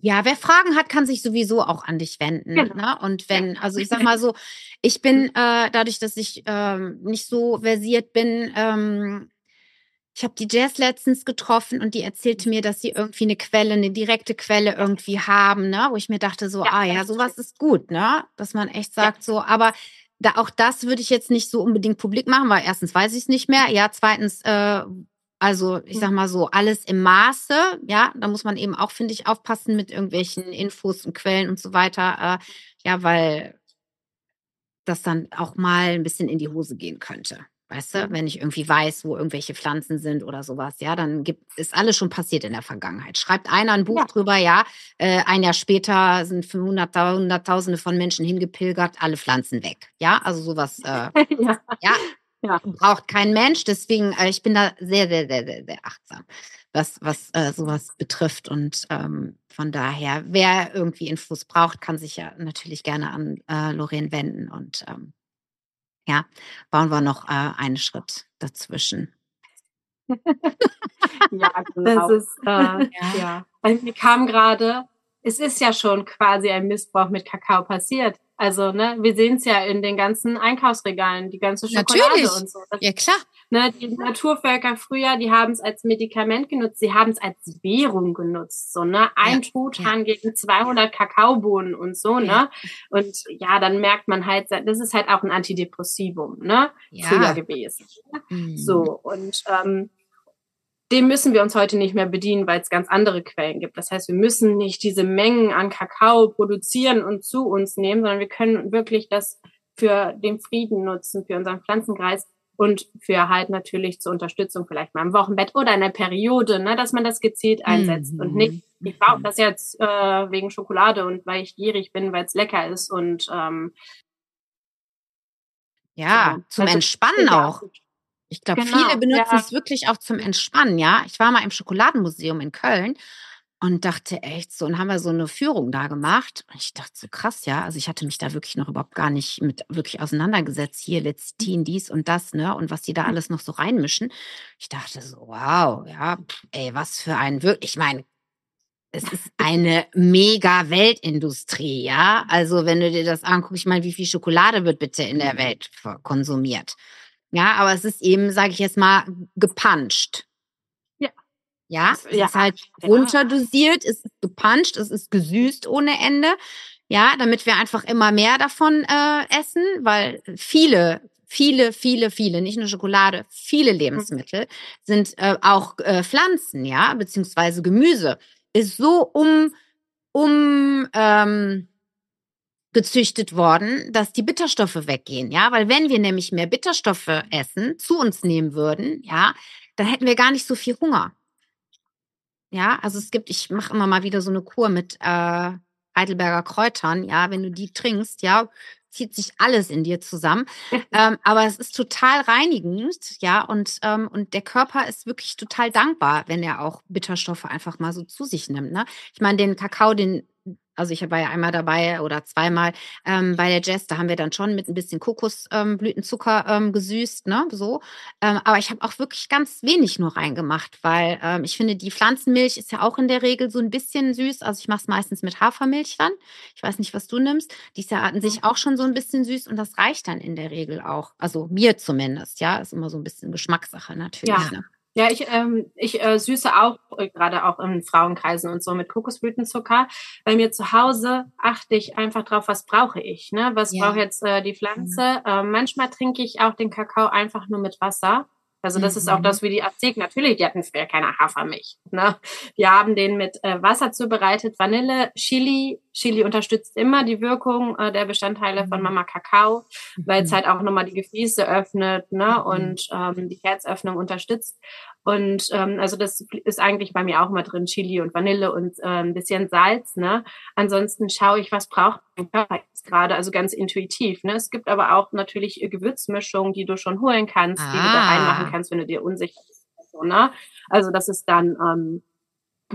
S2: Ja, wer Fragen hat, kann sich sowieso auch an dich wenden. Genau. Ne? Und wenn, also ich sag <laughs> mal so, ich bin äh, dadurch, dass ich ähm, nicht so versiert bin, ähm, ich habe die Jazz letztens getroffen und die erzählte mir, dass sie irgendwie eine Quelle, eine direkte Quelle irgendwie haben, ne? wo ich mir dachte so, ja, ah ja, sowas ist gut, ne? dass man echt sagt ja. so, aber da, auch das würde ich jetzt nicht so unbedingt publik machen, weil erstens weiß ich es nicht mehr, ja, zweitens äh, also ich sag mal so, alles im Maße, ja, da muss man eben auch, finde ich, aufpassen mit irgendwelchen Infos und Quellen und so weiter, äh, ja, weil das dann auch mal ein bisschen in die Hose gehen könnte. Weißt du, wenn ich irgendwie weiß, wo irgendwelche Pflanzen sind oder sowas, ja, dann gibt, ist alles schon passiert in der Vergangenheit. Schreibt einer ein Buch ja. drüber, ja, äh, ein Jahr später sind 500, Hunderttausende von Menschen hingepilgert, alle Pflanzen weg. Ja, also sowas, äh, <laughs> ja. ja, ja. Braucht kein Mensch. Deswegen, äh, ich bin da sehr, sehr, sehr, sehr, sehr achtsam, was, was äh, sowas betrifft. Und ähm, von daher, wer irgendwie Infos braucht, kann sich ja natürlich gerne an äh, Lorraine wenden. Und ähm, ja, bauen wir noch äh, einen Schritt dazwischen.
S1: ja, <laughs> genau. Das ist, äh, ja. ja. Mir kam gerade, es ist ja schon quasi ein Missbrauch mit Kakao passiert Also, ne, wir sehen es ja in den ganzen Einkaufsregalen, die ganze Schokolade
S2: Natürlich.
S1: und so. Das,
S2: Ja, klar.
S1: ne, die Naturvölker früher, die haben es als Medikament genutzt, sie haben es als Währung genutzt, so, ne, ein
S2: Ja,
S1: Truthahn gegen 200 Kakaobohnen und so, ne.
S2: Ja.
S1: Und ja, dann merkt man halt, das ist halt auch ein Antidepressivum, ne, früher
S2: Ja.
S1: gewesen.
S2: Mhm.
S1: So, und ähm, dem müssen wir uns heute nicht mehr bedienen, weil es ganz andere Quellen gibt. Das heißt, wir müssen nicht diese Mengen an Kakao produzieren und zu uns nehmen, sondern wir können wirklich das für den Frieden nutzen, für unseren Pflanzenkreis und für halt natürlich zur Unterstützung vielleicht mal im Wochenbett oder in der Periode, ne, dass man das gezielt einsetzt
S2: Mhm.
S1: und nicht, ich brauche das jetzt äh, wegen Schokolade und weil ich gierig bin, weil es lecker ist und ähm,
S2: Ja,
S1: so.
S2: zum
S1: Also,
S2: Entspannen auch. Ich glaube,
S1: Genau,
S2: viele benutzen
S1: ja.
S2: es wirklich auch zum Entspannen, ja. Ich war mal im Schokoladenmuseum in Köln und dachte echt so, und haben wir so eine Führung da gemacht. Und ich dachte so krass, ja. Also ich hatte mich da wirklich noch überhaupt gar nicht mit wirklich auseinandergesetzt. Hier Lecithin, dies und das, ne? Und was die da alles noch so reinmischen. Ich dachte so, wow, ja, ey, was für ein wirklich, ich meine, es ist eine mega Weltindustrie, ja. Also wenn du dir das anguckst, ich meine, wie viel Schokolade wird bitte in der Welt ver- konsumiert? Ja, aber es ist eben, sage ich jetzt mal, gepanscht.
S1: Ja.
S2: Ja, es
S1: ja,
S2: ist halt runterdosiert, es ist gepanscht, es ist gesüßt ohne Ende. Ja, damit wir einfach immer mehr davon äh, essen, weil viele, viele, viele, viele, nicht nur Schokolade, viele Lebensmittel sind äh, auch äh, Pflanzen, ja, beziehungsweise Gemüse, ist so um, um ähm, gezüchtet worden, dass die Bitterstoffe weggehen, ja, weil wenn wir nämlich mehr Bitterstoffe essen, zu uns nehmen würden, ja, dann hätten wir gar nicht so viel Hunger. Ja, also es gibt, ich mache immer mal wieder so eine Kur mit äh, Heidelberger Kräutern, ja, wenn du die trinkst, ja, zieht sich alles in dir zusammen. <laughs> ähm, aber es ist total reinigend, ja, und, ähm, und der Körper ist wirklich total dankbar, wenn er auch Bitterstoffe einfach mal so zu sich nimmt. Ne? Ich meine, den Kakao, den, also ich war ja einmal dabei oder zweimal ähm, bei der Jazz, da haben wir dann schon mit ein bisschen Kokosblütenzucker ähm, ähm, gesüßt, ne, so. Ähm, aber ich habe auch wirklich ganz wenig nur reingemacht, weil ähm, ich finde, die Pflanzenmilch ist ja auch in der Regel so ein bisschen süß. Also ich mache es meistens mit Hafermilch dann. Ich weiß nicht, was du nimmst. Die ist ja an sich auch schon so ein bisschen süß und das reicht dann in der Regel auch. Also mir zumindest, ja. Ist immer so ein bisschen Geschmackssache natürlich.
S1: Ja.
S2: Ne?
S1: Ja, ich, ähm, ich äh, süße auch, äh, gerade auch in Frauenkreisen und so mit Kokosblütenzucker. Bei mir zu Hause achte ich einfach drauf, was brauche ich, ne? Was
S2: Ja.
S1: braucht jetzt äh, die Pflanze? Äh, manchmal trinke ich auch den Kakao einfach nur mit Wasser. Also das ist auch
S2: Mhm.
S1: das wie die Aztek. Natürlich, die hatten früher keine Hafermilch. Ne? Wir haben den mit äh, Wasser zubereitet, Vanille, Chili. Chili unterstützt immer die Wirkung äh, der Bestandteile von
S2: Mhm.
S1: Mama Kakao, weil es
S2: Mhm.
S1: halt auch nochmal die Gefäße öffnet ne?
S2: Mhm.
S1: und ähm, die Herzöffnung unterstützt. Und ähm, also das ist eigentlich bei mir auch immer drin, Chili und Vanille und äh, ein bisschen Salz. Ne? Ansonsten schaue ich, was braucht mein Körper jetzt gerade, also ganz intuitiv. Ne? Es gibt aber auch natürlich äh, Gewürzmischungen, die du schon holen kannst, die du da
S2: Ah.
S1: reinmachen kannst, wenn du dir unsicher bist. So, ne? Also das ist dann, ähm,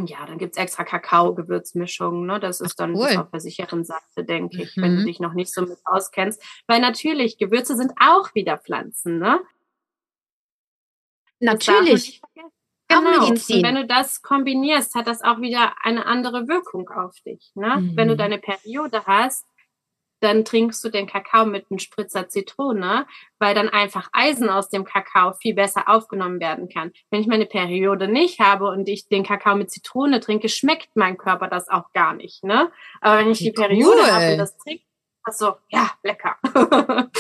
S1: ja, dann gibt's extra Kakao-Gewürzmischungen. Ne? Das ist
S2: Ach,
S1: dann
S2: cool.
S1: auf der sicheren Seite, denke ich, wenn du
S2: Mhm.
S1: dich noch nicht so mit auskennst. Weil natürlich, Gewürze sind auch wieder Pflanzen, ne?
S2: Natürlich. Auch
S1: Genau. Und wenn du das kombinierst, hat das auch wieder eine andere Wirkung auf dich. Ne? Wenn du
S2: Mhm.
S1: deine Periode hast, dann trinkst du den Kakao mit einem Spritzer Zitrone, weil dann einfach Eisen aus dem Kakao viel besser aufgenommen werden kann. Wenn ich meine Periode nicht habe und ich den Kakao mit Zitrone trinke, schmeckt mein Körper das auch gar nicht. Ne? Aber wenn ich die Periode
S2: cool.
S1: habe und das trinke, also ja, lecker. <laughs>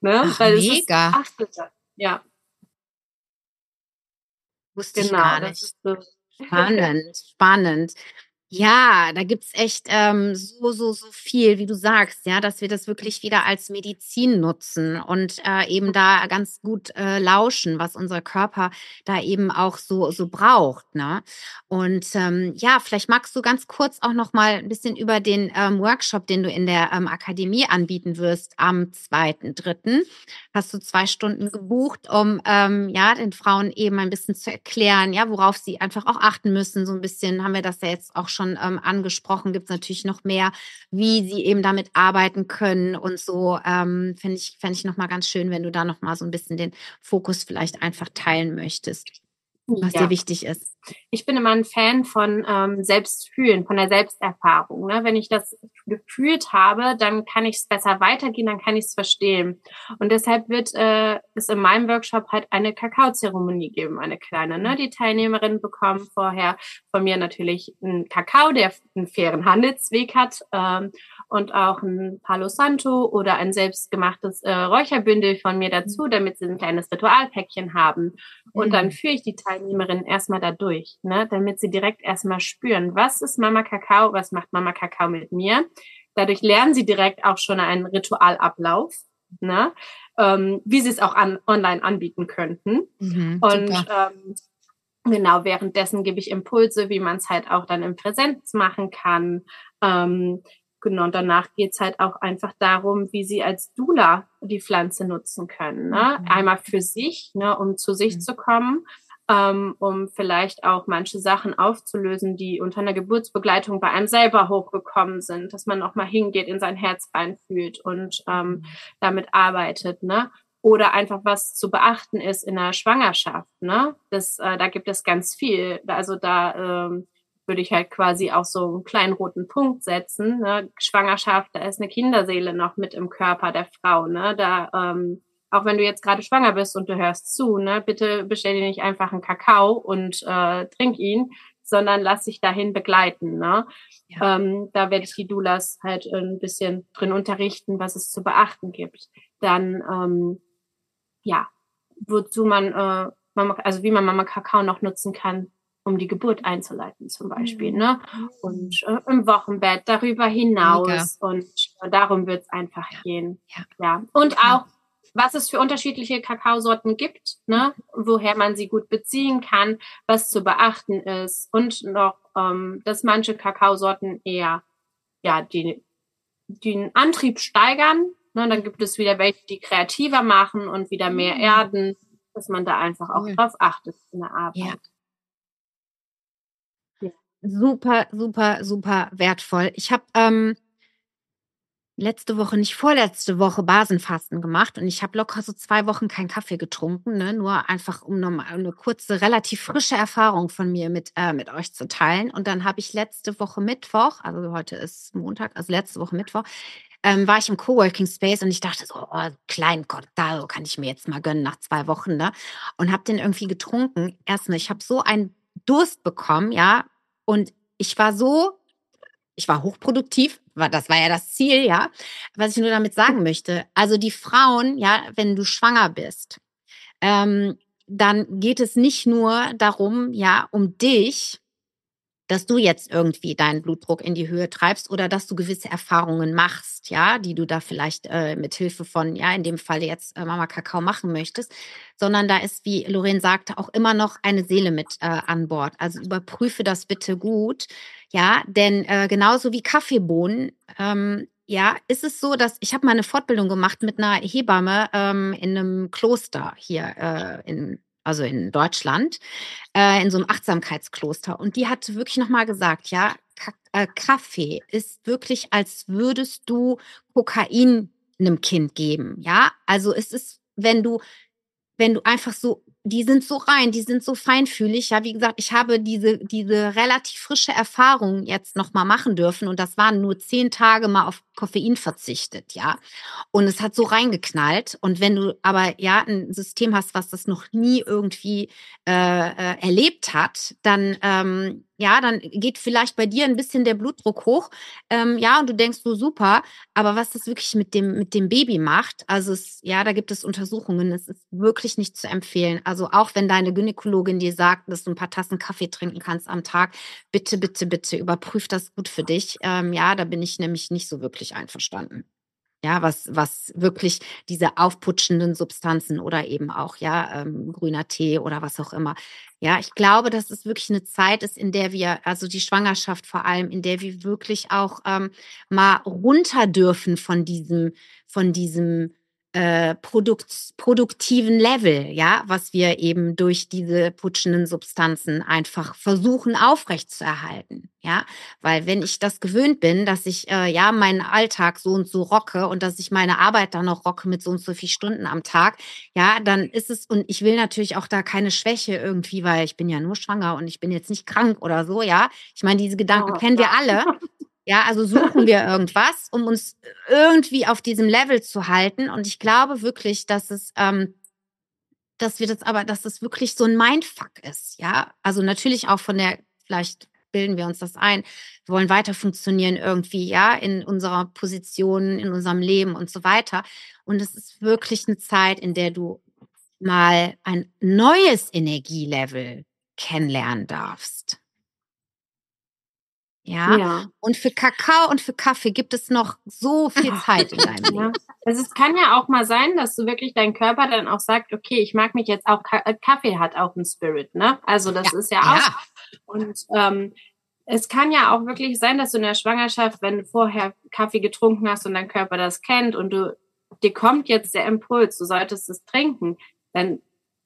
S1: ne?
S2: Ach,
S1: weil es
S2: mega.
S1: ist Achtete. Ja,
S2: Wusste ich
S1: genau.
S2: gar
S1: Das
S2: nicht.
S1: ist so.
S2: Spannend, spannend. Ja, da gibt's echt ähm, so, so, so viel, wie du sagst, ja, dass wir das wirklich wieder als Medizin nutzen und äh, eben da ganz gut äh, lauschen, was unser Körper da eben auch so, so braucht. Ne? Und ähm, ja, vielleicht magst du ganz kurz auch noch mal ein bisschen über den ähm, Workshop, den du in der ähm, Akademie anbieten wirst am 2.3. Hast du zwei Stunden gebucht, um ähm, ja den Frauen eben ein bisschen zu erklären, ja, worauf sie einfach auch achten müssen. So ein bisschen haben wir das ja jetzt auch schon ähm, angesprochen. Gibt es natürlich noch mehr, wie sie eben damit arbeiten können und so. Ähm, Finde ich, fände ich noch mal ganz schön, wenn du da noch mal so ein bisschen den Fokus vielleicht einfach teilen möchtest. Was ja. dir wichtig ist.
S1: Ich bin immer ein Fan von ähm, Selbstfühlen, von der Selbsterfahrung. Ne? Wenn ich das gefühlt habe, dann kann ich es besser weitergehen, dann kann ich es verstehen. Und deshalb wird äh, es in meinem Workshop halt eine Kakaozeremonie geben, eine kleine. Ne? Die Teilnehmerinnen bekommen vorher von mir natürlich einen Kakao, der einen fairen Handelsweg hat. Ähm, und auch ein Palo Santo oder ein selbstgemachtes äh, Räucherbündel von mir dazu, damit sie ein kleines Ritualpäckchen haben. Und mhm. dann führe ich die Teilnehmerinnen erstmal da durch, ne, damit sie direkt erstmal spüren, was ist Mama Kakao, was macht Mama Kakao mit mir. Dadurch lernen sie direkt auch schon einen Ritualablauf, ne, ähm, wie sie es auch an, online anbieten könnten. Mhm, und ähm, genau währenddessen gebe ich Impulse, wie man es halt auch dann im Präsenz machen kann. Ähm, Genau, und danach geht's halt auch einfach darum, wie sie als Dula die Pflanze nutzen können. Ne? Mhm. Einmal für sich, ne, um zu sich mhm. zu kommen, ähm, um vielleicht auch manche Sachen aufzulösen, die unter einer Geburtsbegleitung bei einem selber hochgekommen sind, dass man auch mal hingeht, in sein Herz reinfühlt und ähm, mhm. damit arbeitet. Ne? Oder einfach was zu beachten ist in der Schwangerschaft. Ne? Das, äh, da gibt es ganz viel. Also da ähm, würde ich halt quasi auch so einen kleinen roten Punkt setzen. Ne? Schwangerschaft, da ist eine Kinderseele noch mit im Körper der Frau. Ne? Da, ähm, auch wenn du jetzt gerade schwanger bist und du hörst zu, ne, bitte bestell dir nicht einfach einen Kakao und äh, trink ihn, sondern lass dich dahin begleiten. Ne? Ja. Ähm, da werde ich die Doulas halt ein bisschen drin unterrichten, was es zu beachten gibt. Dann, ähm, ja, wozu man, äh, Mama, also wie man Mama Kakao noch nutzen kann, um die Geburt einzuleiten zum Beispiel, mhm. ne? Und äh, im Wochenbett darüber hinaus Mega. und äh, darum wird es einfach ja. gehen. Ja. ja. Und auch, was es für unterschiedliche Kakaosorten gibt, ne? Woher man sie gut beziehen kann, was zu beachten ist und noch, ähm, dass manche Kakaosorten eher, ja, die, den Antrieb steigern. Ne? Dann gibt es wieder welche, die kreativer machen und wieder mehr mhm. erden, dass man da einfach auch ja. drauf achtet in der Arbeit. Ja
S2: super, super, super wertvoll. Ich habe ähm, letzte Woche, nicht vorletzte Woche Basenfasten gemacht und ich habe locker so zwei Wochen keinen Kaffee getrunken, ne? nur einfach um nochmal eine kurze, relativ frische Erfahrung von mir mit, äh, mit euch zu teilen. Und dann habe ich letzte Woche Mittwoch, also heute ist Montag, also letzte Woche Mittwoch, ähm, war ich im Coworking Space und ich dachte so, oh, klein Gott, da kann ich mir jetzt mal gönnen nach zwei Wochen, ne? Und habe den irgendwie getrunken. Erstmal, ich habe so einen Durst bekommen, ja, und ich war so, ich war hochproduktiv, das war ja das Ziel, ja. Was ich nur damit sagen möchte, also die Frauen, ja, wenn du schwanger bist, ähm, dann geht es nicht nur darum, ja, um dich, dass du jetzt irgendwie deinen Blutdruck in die Höhe treibst oder dass du gewisse Erfahrungen machst, ja, die du da vielleicht äh, mit Hilfe von, ja, in dem Fall jetzt äh, Mama Kakao machen möchtest, sondern da ist, wie Lorraine sagte, auch immer noch eine Seele mit äh, an Bord. Also überprüfe das bitte gut, ja, denn äh, genauso wie Kaffeebohnen, ähm, ja, ist es so, dass ich habe mal eine Fortbildung gemacht mit einer Hebamme ähm, in einem Kloster hier äh, in also in Deutschland, äh, in so einem Achtsamkeitskloster. Und die hat wirklich nochmal gesagt, ja, K äh, Kaffee ist wirklich, als würdest du Kokain einem Kind geben. Ja, also es ist, wenn du, wenn du einfach so die sind so rein, die sind so feinfühlig. Ja, wie gesagt, ich habe diese, diese relativ frische Erfahrung jetzt nochmal machen dürfen und das waren nur zehn Tage mal auf Koffein verzichtet, ja. Und es hat so reingeknallt. Und wenn du aber ja ein System hast, was das noch nie irgendwie äh, äh, erlebt hat, dann ähm, ja, dann geht vielleicht bei dir ein bisschen der Blutdruck hoch. Ähm, ja, und du denkst so super, aber was das wirklich mit dem, mit dem Baby macht, also es, ja, da gibt es Untersuchungen, es ist wirklich nicht zu empfehlen. Also auch wenn deine Gynäkologin dir sagt, dass du ein paar Tassen Kaffee trinken kannst am Tag, bitte, bitte, bitte überprüf das gut für dich. Ähm, ja, da bin ich nämlich nicht so wirklich einverstanden ja, was, was wirklich diese aufputschenden Substanzen oder eben auch, ja, ähm, grüner Tee oder was auch immer. Ja, ich glaube, dass es wirklich eine Zeit ist, in der wir, also die Schwangerschaft vor allem, in der wir wirklich auch ähm, mal runter dürfen von diesem, von diesem äh, produkt, produktiven Level, ja, was wir eben durch diese putschenden Substanzen einfach versuchen aufrechtzuerhalten, ja, weil wenn ich das gewöhnt bin, dass ich äh, ja meinen Alltag so und so rocke und dass ich meine Arbeit dann noch rocke mit so und so viel Stunden am Tag, ja, dann ist es und ich will natürlich auch da keine Schwäche irgendwie, weil ich bin ja nur schwanger und ich bin jetzt nicht krank oder so, ja. Ich meine, diese Gedanken oh, kennen wir alle. <laughs> Ja, also suchen wir irgendwas, um uns irgendwie auf diesem Level zu halten. Und ich glaube wirklich, dass es, ähm, dass wir das aber, dass das wirklich so ein Mindfuck ist. Ja, also natürlich auch von der, vielleicht bilden wir uns das ein, wir wollen weiter funktionieren irgendwie, ja, in unserer Position, in unserem Leben und so weiter. Und es ist wirklich eine Zeit, in der du mal ein neues Energielevel kennenlernen darfst. Ja? ja. Und für Kakao und für Kaffee gibt es noch so viel <laughs> Zeit in deinem Leben. Ja.
S1: Also es kann ja auch mal sein, dass du wirklich dein Körper dann auch sagt, okay, ich mag mich jetzt auch, äh, Kaffee hat auch einen Spirit, ne? Also das ja. ist ja auch. Und ähm, es kann ja auch wirklich sein, dass du in der Schwangerschaft, wenn du vorher Kaffee getrunken hast und dein Körper das kennt und du, dir kommt jetzt der Impuls, du solltest es trinken, dann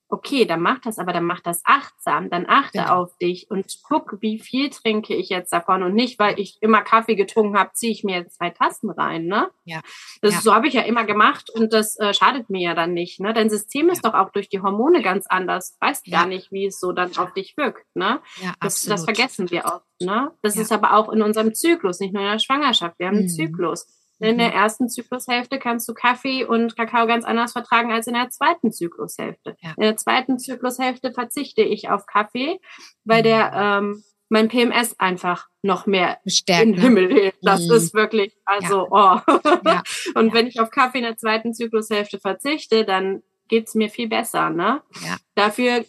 S1: okay, dann mach das, aber dann mach das achtsam, dann achte genau. auf dich und guck, wie viel trinke ich jetzt davon und nicht, weil ich immer Kaffee getrunken habe, ziehe ich mir jetzt zwei Tassen rein, ne? Ja. Das ja. so habe ich ja immer gemacht und das äh, schadet mir ja dann nicht, ne? Dein System ist ja. doch auch durch die Hormone ganz anders. Du weißt ja. gar nicht, wie es so dann auf dich wirkt, ne? Ja, das, das vergessen wir oft, ne? Das ist aber auch in unserem Zyklus, nicht nur in der Schwangerschaft. Wir haben mhm. einen Zyklus. In der mhm. ersten Zyklushälfte kannst du Kaffee und Kakao ganz anders vertragen als in der zweiten Zyklushälfte. Ja. In der zweiten Zyklushälfte verzichte ich auf Kaffee, weil der mhm. ähm, mein PMS einfach noch mehr Bestärkt, in den ne? Himmel hebt. Das mhm. ist wirklich, also, ja. oh. Ja. <laughs> und wenn ich auf Kaffee in der zweiten Zyklushälfte verzichte, dann geht's mir viel besser, ne? Ja. Dafür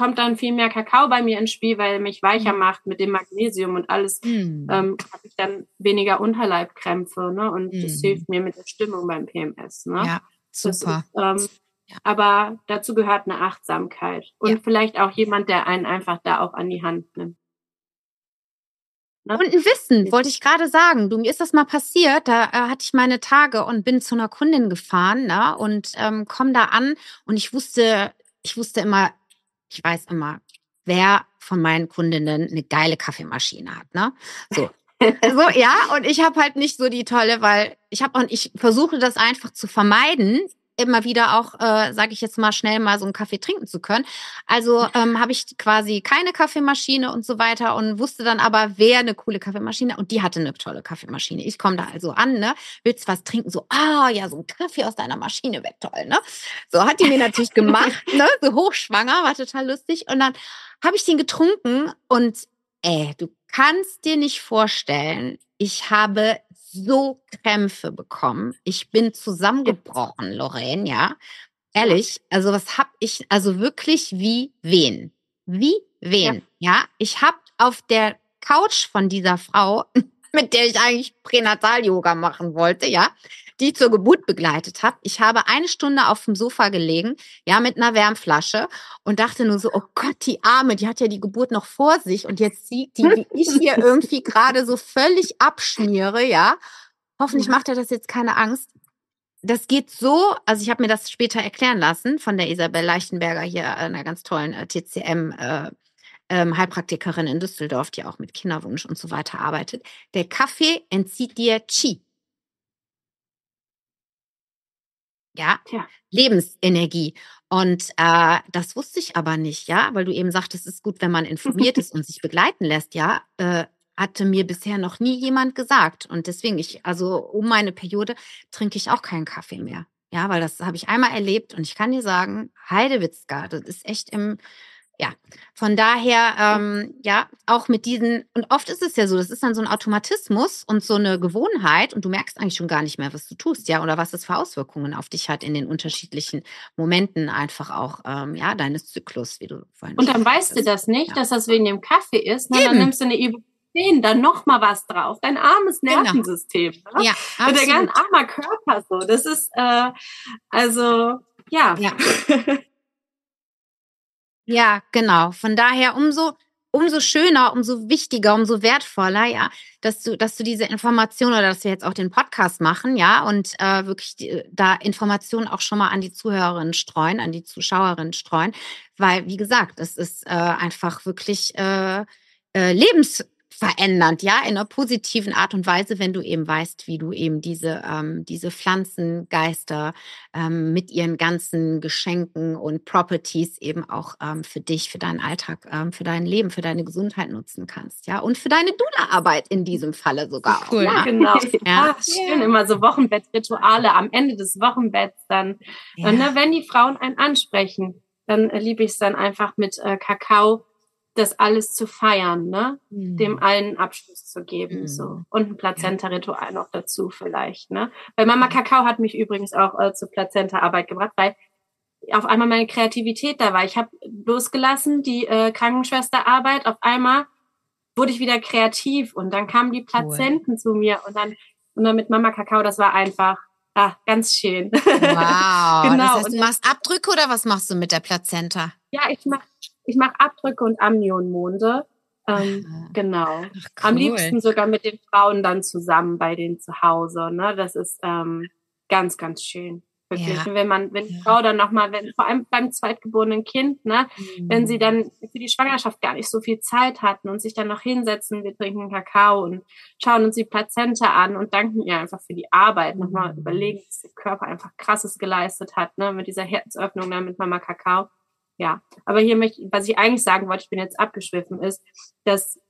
S1: kommt dann viel mehr Kakao bei mir ins Spiel, weil er mich weicher mhm. macht mit dem Magnesium und alles, mhm. ähm, habe ich dann weniger Unterleibkrämpfe, ne? Und mhm. das hilft mir mit der Stimmung beim PMS, ne? Ja, super. Ist, ähm, ja. Aber dazu gehört eine Achtsamkeit und ja. vielleicht auch jemand, der einen einfach da auch an die Hand nimmt.
S2: Ne? Und ein Wissen, wollte ich gerade sagen. Du, mir ist das mal passiert, da äh, hatte ich meine Tage und bin zu einer Kundin gefahren ne, und ähm, komme da an und ich wusste, ich wusste immer, ich weiß immer, wer von meinen Kundinnen eine geile Kaffeemaschine hat, ne? So. <laughs> so, ja, und ich habe halt nicht so die tolle, weil ich habe und ich versuche das einfach zu vermeiden, immer wieder auch, äh, sage ich jetzt mal, schnell mal so einen Kaffee trinken zu können. Also ähm, habe ich quasi keine Kaffeemaschine und so weiter und wusste dann aber, wer eine coole Kaffeemaschine und die hatte eine tolle Kaffeemaschine. Ich komme da also an, ne, willst was trinken? So, ah ja, so ein Kaffee aus deiner Maschine wäre toll, ne? So hat die mir natürlich gemacht, <laughs> ne? So hochschwanger, war total lustig. Und dann habe ich den getrunken und ey, du kannst dir nicht vorstellen, ich habe so Krämpfe bekommen. Ich bin zusammengebrochen, Lorraine, ja. Ehrlich, also was hab ich, also wirklich wie wen? Wie wen? Ja, ja? ich habe auf der Couch von dieser Frau, mit der ich eigentlich Pränatal-Yoga machen wollte, ja, die zur Geburt begleitet habe. Ich habe eine Stunde auf dem Sofa gelegen, ja, mit einer Wärmflasche und dachte nur so, oh Gott, die Arme, die hat ja die Geburt noch vor sich und jetzt sieht die, wie ich hier <laughs> irgendwie gerade so völlig abschmiere, ja. Hoffentlich macht er das jetzt keine Angst. Das geht so, also ich habe mir das später erklären lassen von der Isabel Leichtenberger hier, einer ganz tollen äh, TCM äh, ähm, Heilpraktikerin in Düsseldorf, die auch mit Kinderwunsch und so weiter arbeitet. Der Kaffee entzieht dir Qi. Ja, ja. Lebensenergie. Und äh, das wusste ich aber nicht, ja, weil du eben sagtest, es ist gut, wenn man informiert ist und sich <laughs> begleiten lässt, ja. Äh, hatte mir bisher noch nie jemand gesagt. Und deswegen, ich, also um meine Periode trinke ich auch keinen Kaffee mehr. Ja, weil das habe ich einmal erlebt und ich kann dir sagen, Heidewitzka, das ist echt im ja, von daher, ähm, ja, auch mit diesen, und oft ist es ja so, das ist dann so ein Automatismus und so eine Gewohnheit und du merkst eigentlich schon gar nicht mehr, was du tust, ja, oder was es für Auswirkungen auf dich hat in den unterschiedlichen Momenten einfach auch, ähm, ja, deines Zyklus, wie du
S1: vorhin Und dann weißt du das nicht, ja. dass das wegen dem Kaffee ist, ne? dann nimmst du eine Ibuprofen, dann noch mal was drauf, dein armes genau. Nervensystem. Genau. Ne? Ja, absolut. Und der ganz armer Körper so, das ist, äh, also, ja.
S2: ja. <laughs> Ja, genau. Von daher umso umso schöner, umso wichtiger, umso wertvoller, ja, dass du, dass du diese Information oder dass wir jetzt auch den Podcast machen, ja, und äh, wirklich die, da Informationen auch schon mal an die Zuhörerinnen streuen, an die Zuschauerinnen streuen, weil wie gesagt, es ist äh, einfach wirklich äh, äh, lebens verändernd, ja, in einer positiven Art und Weise, wenn du eben weißt, wie du eben diese, ähm, diese Pflanzengeister ähm, mit ihren ganzen Geschenken und Properties eben auch ähm, für dich, für deinen Alltag, ähm, für dein Leben, für deine Gesundheit nutzen kannst, ja, und für deine Dula-Arbeit in diesem Falle sogar.
S1: Cool. <laughs> Ja, genau. Ja. Ach, schön, immer so Wochenbettrituale am Ende des Wochenbetts dann. Ja. Und ne, wenn die Frauen einen ansprechen, dann liebe ich es dann einfach mit äh, Kakao das alles zu feiern, ne? Mhm. Dem allen Abschluss zu geben, mhm. so. Und ein Plazenta-Ritual noch dazu vielleicht, ne? Weil Mama Kakao hat mich übrigens auch äh, zur Plazenta-Arbeit gebracht, weil auf einmal meine Kreativität da war. Ich habe losgelassen, die äh, Krankenschwesterarbeit, auf einmal wurde ich wieder kreativ und dann kamen die Plazenten cool. zu mir und dann, und dann mit Mama Kakao, das war einfach, ah, ganz schön. <laughs>
S2: Wow. genau. Das heißt, du machst Abdrücke oder was machst du mit der Plazenta?
S1: Ja, ich mache ich mache Abdrücke und Amnionmonde. Ähm, genau. Ach, cool. Am liebsten sogar mit den Frauen dann zusammen bei denen zu Hause. Ne? Das ist ähm, ganz, ganz schön. Wirklich. Ja. Wenn man, wenn die ja. Frau dann nochmal, wenn, vor allem beim zweitgeborenen Kind, ne, mhm. wenn sie mhm. dann für die Schwangerschaft gar nicht so viel Zeit hatten und sich dann noch hinsetzen, wir trinken Kakao und schauen uns die Plazenta an und danken ihr einfach für die Arbeit, mhm. nochmal überlegen, dass der Körper einfach krasses geleistet hat, ne, mit dieser Herzöffnung dann mit Mama Kakao ja, aber hier möchte, was ich eigentlich sagen wollte, ich bin jetzt abgeschwiffen, ist, dass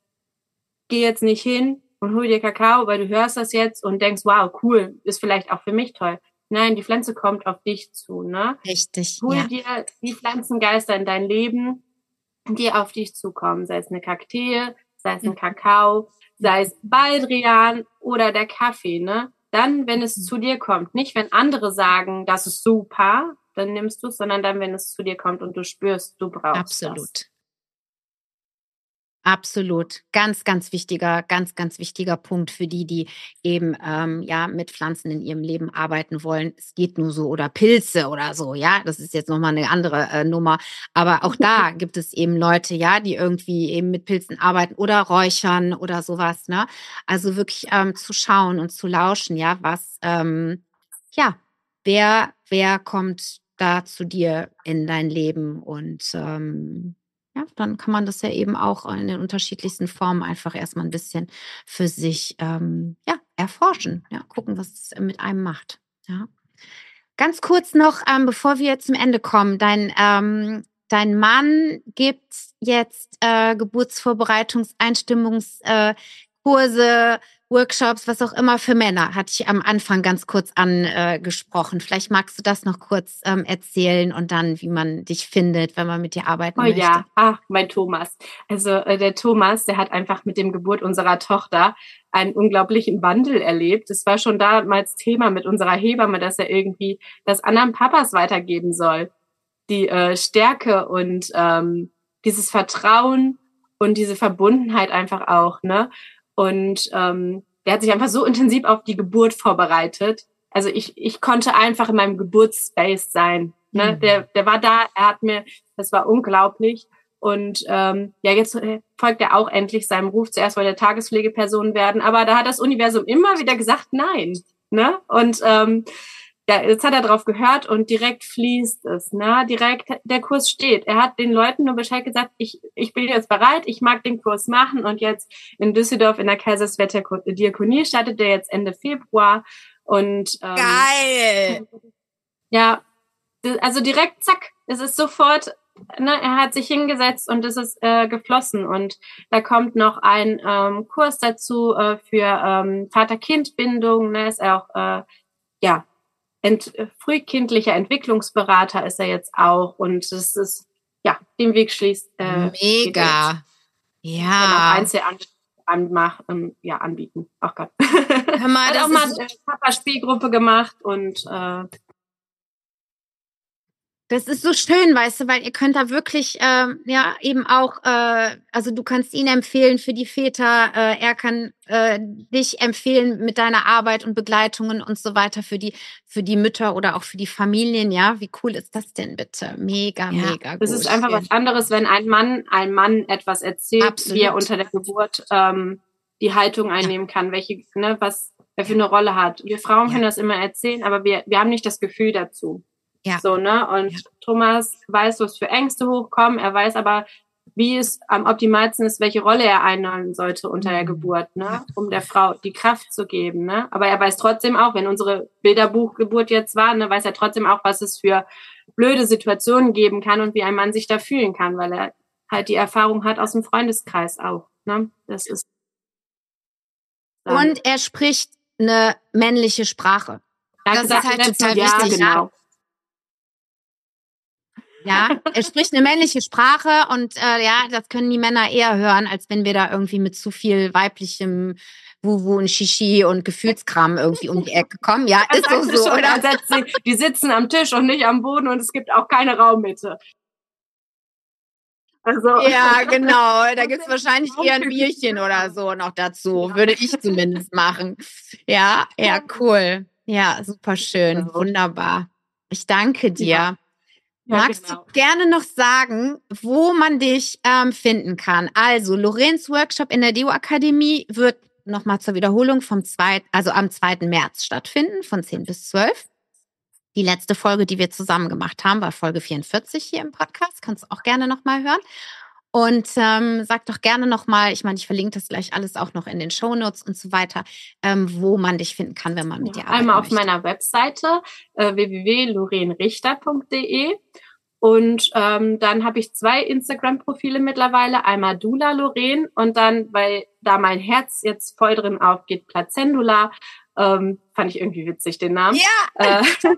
S1: geh jetzt nicht hin und hol dir Kakao, weil du hörst das jetzt und denkst, wow, cool, ist vielleicht auch für mich toll. Nein, die Pflanze kommt auf dich zu, ne?
S2: Richtig.
S1: Hol ja. dir die Pflanzengeister in dein Leben, die auf dich zukommen, sei es eine Kaktee, sei es ein mhm. Kakao, sei es Baldrian oder der Kaffee, ne? Dann, wenn es mhm. zu dir kommt, nicht wenn andere sagen, das ist super, dann nimmst du es, sondern dann, wenn es zu dir kommt und du spürst, du brauchst
S2: Absolut.
S1: Das.
S2: Absolut. Ganz, ganz wichtiger, ganz, ganz wichtiger Punkt für die, die eben ähm, ja mit Pflanzen in ihrem Leben arbeiten wollen. Es geht nur so oder Pilze oder so, ja. Das ist jetzt nochmal eine andere äh, Nummer. Aber auch da <laughs> gibt es eben Leute, ja, die irgendwie eben mit Pilzen arbeiten oder räuchern oder sowas, ne? Also wirklich ähm, zu schauen und zu lauschen, ja, was, ähm, ja, wer, wer kommt da zu dir in dein Leben und ähm, ja, dann kann man das ja eben auch in den unterschiedlichsten Formen einfach erstmal ein bisschen für sich ähm, ja, erforschen, ja, gucken, was es mit einem macht. Ja. Ganz kurz noch, ähm, bevor wir zum Ende kommen, dein, ähm, dein Mann gibt jetzt äh, Geburtsvorbereitungseinstimmungskurse, äh, Workshops, was auch immer für Männer, hatte ich am Anfang ganz kurz angesprochen. Vielleicht magst du das noch kurz ähm, erzählen und dann, wie man dich findet, wenn man mit dir arbeiten
S1: oh,
S2: möchte.
S1: Oh ja, ach, mein Thomas. Also äh, der Thomas, der hat einfach mit dem Geburt unserer Tochter einen unglaublichen Wandel erlebt. Es war schon damals Thema mit unserer Hebamme, dass er irgendwie das anderen Papas weitergeben soll. Die äh, Stärke und ähm, dieses Vertrauen und diese Verbundenheit einfach auch, ne? Und ähm, der hat sich einfach so intensiv auf die Geburt vorbereitet. Also ich, ich konnte einfach in meinem Geburtsspace sein. Ne? Mhm. Der, der war da, er hat mir, das war unglaublich. Und ähm, ja, jetzt folgt er auch endlich seinem Ruf. Zuerst wollte er Tagespflegeperson werden, aber da hat das Universum immer wieder gesagt, nein. Ne? Und ähm, ja, jetzt hat er drauf gehört und direkt fließt es, ne? Direkt, der Kurs steht. Er hat den Leuten nur Bescheid gesagt, ich, ich bin jetzt bereit, ich mag den Kurs machen und jetzt in Düsseldorf in der Kaiserswetter Diakonie startet der jetzt Ende Februar und
S2: ähm, geil.
S1: Ja, also direkt zack, es ist sofort Ne, er hat sich hingesetzt und es ist äh, geflossen. Und da kommt noch ein ähm, Kurs dazu äh, für ähm, Vater-Kind-Bindung. Ne, ist er auch äh, ja ent, frühkindlicher Entwicklungsberater ist er jetzt auch und es ist, ja, den Weg schließt.
S2: Äh, Mega. Ja.
S1: Einzel an, an, ähm, ja, anbieten. Ach Gott. Hör mal, <laughs> Hat auch mal eine Papa-Spielgruppe gemacht und äh,
S2: Das ist so schön, weißt du, weil ihr könnt da wirklich, ähm, ja, eben auch, äh, also du kannst ihn empfehlen für die Väter, äh, er kann äh, dich empfehlen mit deiner Arbeit und Begleitungen und so weiter für die, für die Mütter oder auch für die Familien, ja. Wie cool ist das denn bitte? Mega, ja, mega gut.
S1: Es ist einfach was anderes, wenn ein Mann, ein Mann etwas erzählt, Absolut. wie er unter der Geburt ähm, die Haltung einnehmen kann, welche, ne, was er für eine Rolle hat. Wir Frauen ja. können das immer erzählen, aber wir, wir haben nicht das Gefühl dazu. Ja. So, ne? Und ja. Thomas weiß, was für Ängste hochkommen. Er weiß aber, wie es am optimalsten ist, welche Rolle er einnehmen sollte unter der mhm. Geburt, ne? Um der Frau die Kraft zu geben, ne? Aber er weiß trotzdem auch, wenn unsere Bilderbuchgeburt jetzt war, ne, weiß er trotzdem auch, was es für blöde Situationen geben kann und wie ein Mann sich da fühlen kann, weil er halt die Erfahrung hat aus dem Freundeskreis auch, ne? Das ist.
S2: Und er spricht eine männliche Sprache.
S1: das ist halt total wichtig. Genau.
S2: Ja, er spricht eine männliche Sprache und äh, ja, das können die Männer eher hören, als wenn wir da irgendwie mit zu viel weiblichem Wuwu und Shishi und Gefühlskram irgendwie um die Ecke kommen. Ja, ist so, so oder?
S1: Die sitzen am Tisch und nicht am Boden und es gibt auch keine Raummitte.
S2: Also. Ja, genau. Da gibt's <laughs> wahrscheinlich eher ein Bierchen oder so noch dazu. Würde ich zumindest machen. Ja, ja, cool. Ja, super schön. Wunderbar. Ich danke dir. Ja. Magst genau. du gerne noch sagen, wo man dich ähm, finden kann? Also, Lorenz Workshop in der Deo-Akademie wird nochmal zur Wiederholung vom zweiten, also am 2. März stattfinden, von 10 bis 12. Die letzte Folge, die wir zusammen gemacht haben, war Folge 44 hier im Podcast. Kannst du auch gerne nochmal hören. Und ähm, sag doch gerne nochmal, ich meine, ich verlinke das gleich alles auch noch in den Show Notes und so weiter, ähm, wo man dich finden kann, wenn man mit dir arbeitet.
S1: Einmal auf möchte. meiner Webseite äh, www.lorenrichter.de und ähm, dann habe ich zwei Instagram-Profile mittlerweile, einmal Dula Loren und dann, weil da mein Herz jetzt voll drin aufgeht, Plazendula. Ähm, fand ich irgendwie witzig den Namen.
S2: Ja. Äh, <laughs>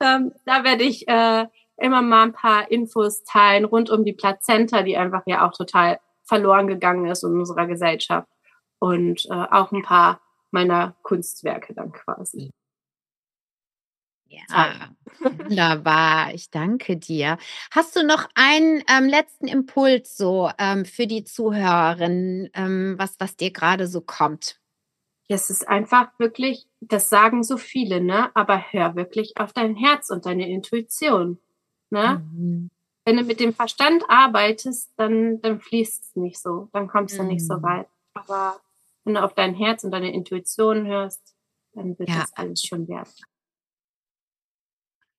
S1: ähm, da werde ich äh, immer mal ein paar Infos teilen rund um die Plazenta, die einfach ja auch total verloren gegangen ist in unserer Gesellschaft. Und äh, auch ein paar meiner Kunstwerke dann quasi.
S2: Ja, wunderbar. Ich danke dir. Hast du noch einen ähm, letzten Impuls so ähm, für die Zuhörerinnen, ähm, was, was dir gerade so kommt?
S1: Ja, es ist einfach wirklich, das sagen so viele, ne? Aber hör wirklich auf dein Herz und deine Intuition. Ne? Mhm. Wenn du mit dem Verstand arbeitest, dann, dann fließt es nicht so, dann kommst du nicht so mhm. weit. Aber wenn du auf dein Herz und deine Intuition hörst, dann wird ja. das alles schon wert.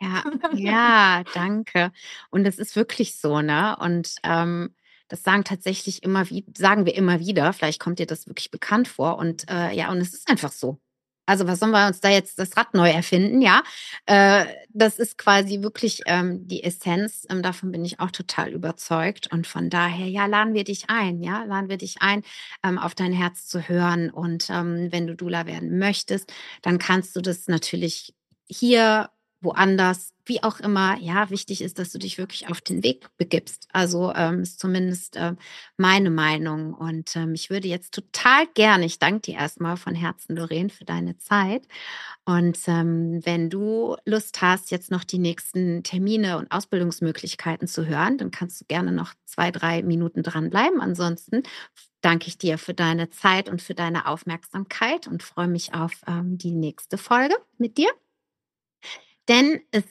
S2: Ja, <laughs> ja, danke. Und das ist wirklich so, ne? Und ähm, das sagen tatsächlich immer wie sagen wir immer wieder. Vielleicht kommt dir das wirklich bekannt vor. Und äh, ja, und es ist einfach so. Also was sollen wir uns da jetzt das Rad neu erfinden? Ja, äh, das ist quasi wirklich ähm, die Essenz. Ähm, davon bin ich auch total überzeugt. Und von daher, ja, laden wir dich ein. Ja, laden wir dich ein, ähm, auf dein Herz zu hören. Und wenn du Dula werden möchtest, dann kannst du das natürlich hier woanders, wie auch immer, ja, wichtig ist, dass du dich wirklich auf den Weg begibst. Also ähm, ist zumindest äh, meine Meinung. Und ähm, ich würde jetzt total gerne, ich danke dir erstmal von Herzen, Doreen, für deine Zeit. Und ähm, wenn du Lust hast, jetzt noch die nächsten Termine und Ausbildungsmöglichkeiten zu hören, dann kannst du gerne noch zwei, drei Minuten dranbleiben. Ansonsten danke ich dir für deine Zeit und für deine Aufmerksamkeit und freue mich auf ähm, die nächste Folge mit dir. Denn es,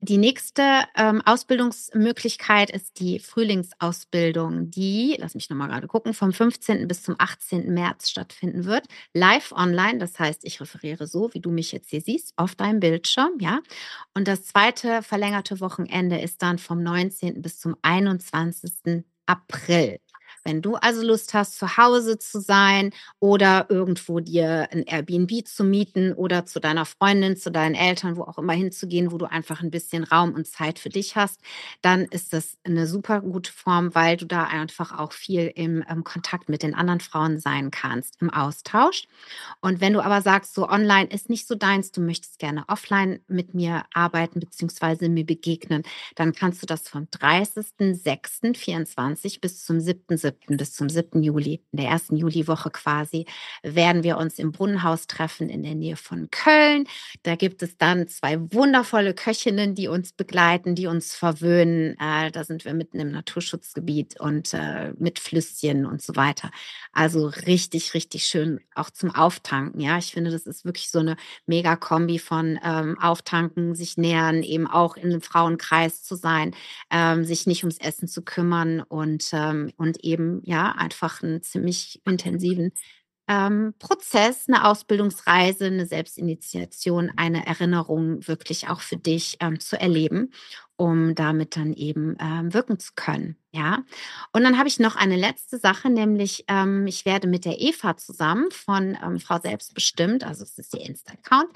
S2: die nächste ähm, Ausbildungsmöglichkeit ist die Frühlingsausbildung, die, lass mich nochmal gerade gucken, vom 15. bis zum 18. März stattfinden wird. Live online, das heißt, ich referiere so, wie du mich jetzt hier siehst, auf deinem Bildschirm, ja. Und das zweite verlängerte Wochenende ist dann vom 19. bis zum 21. April. Wenn du also Lust hast, zu Hause zu sein oder irgendwo dir ein Airbnb zu mieten oder zu deiner Freundin, zu deinen Eltern, wo auch immer hinzugehen, wo du einfach ein bisschen Raum und Zeit für dich hast, dann ist das eine super gute Form, weil du da einfach auch viel im, im Kontakt mit den anderen Frauen sein kannst, im Austausch. Und wenn du aber sagst, so online ist nicht so deins, du möchtest gerne offline mit mir arbeiten bzw. mir begegnen, dann kannst du das vom 30.06.24 bis zum 7.07 7. bis zum 7. Juli, in der ersten Juliwoche quasi, werden wir uns im Brunnenhaus treffen in der Nähe von Köln. Da gibt es dann zwei wundervolle Köchinnen, die uns begleiten, die uns verwöhnen. Äh, da sind wir mitten im Naturschutzgebiet und äh, mit Flüsschen und so weiter. Also richtig, richtig schön auch zum Auftanken. Ja, ich finde, das ist wirklich so eine mega Kombi von ähm, Auftanken, sich nähern, eben auch in einem Frauenkreis zu sein, ähm, sich nicht ums Essen zu kümmern und, ähm, und eben ja einfach einen ziemlich intensiven ähm, Prozess, eine Ausbildungsreise, eine Selbstinitiation, eine Erinnerung wirklich auch für dich ähm, zu erleben um damit dann eben ähm, wirken zu können. Ja, und dann habe ich noch eine letzte Sache, nämlich ähm, ich werde mit der Eva zusammen von ähm, Frau Selbstbestimmt, also es ist ihr Insta-Account,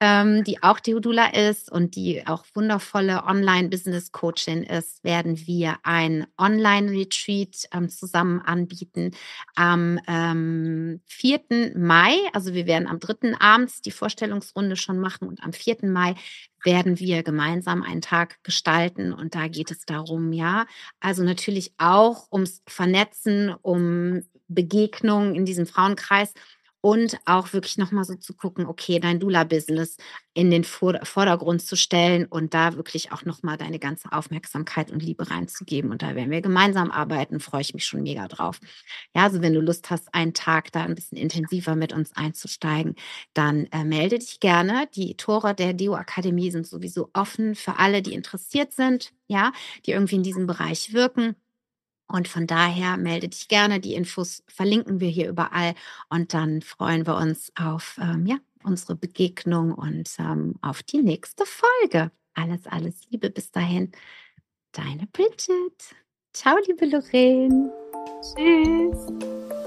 S2: ähm, die auch Theodula ist und die auch wundervolle Online-Business-Coachin ist, werden wir ein Online-Retreat ähm, zusammen anbieten am ähm, 4. Mai. Also wir werden am 3. abends die Vorstellungsrunde schon machen und am 4. Mai werden wir gemeinsam einen Tag gestalten. Und da geht es darum, ja, also natürlich auch ums Vernetzen, um Begegnungen in diesem Frauenkreis und auch wirklich nochmal so zu gucken, okay, dein Dula-Business in den Vordergrund zu stellen und da wirklich auch nochmal deine ganze Aufmerksamkeit und Liebe reinzugeben. Und da werden wir gemeinsam arbeiten, freue ich mich schon mega drauf. Ja, also wenn du Lust hast, einen Tag da ein bisschen intensiver mit uns einzusteigen, dann äh, melde dich gerne. Die Tore der Deo Akademie sind sowieso offen für alle, die interessiert sind, ja, die irgendwie in diesem Bereich wirken. Und von daher melde dich gerne. Die Infos verlinken wir hier überall. Und dann freuen wir uns auf ähm, ja, unsere Begegnung und ähm, auf die nächste Folge. Alles, alles Liebe bis dahin. Deine Bridget. Ciao, liebe Lorraine.
S1: Tschüss.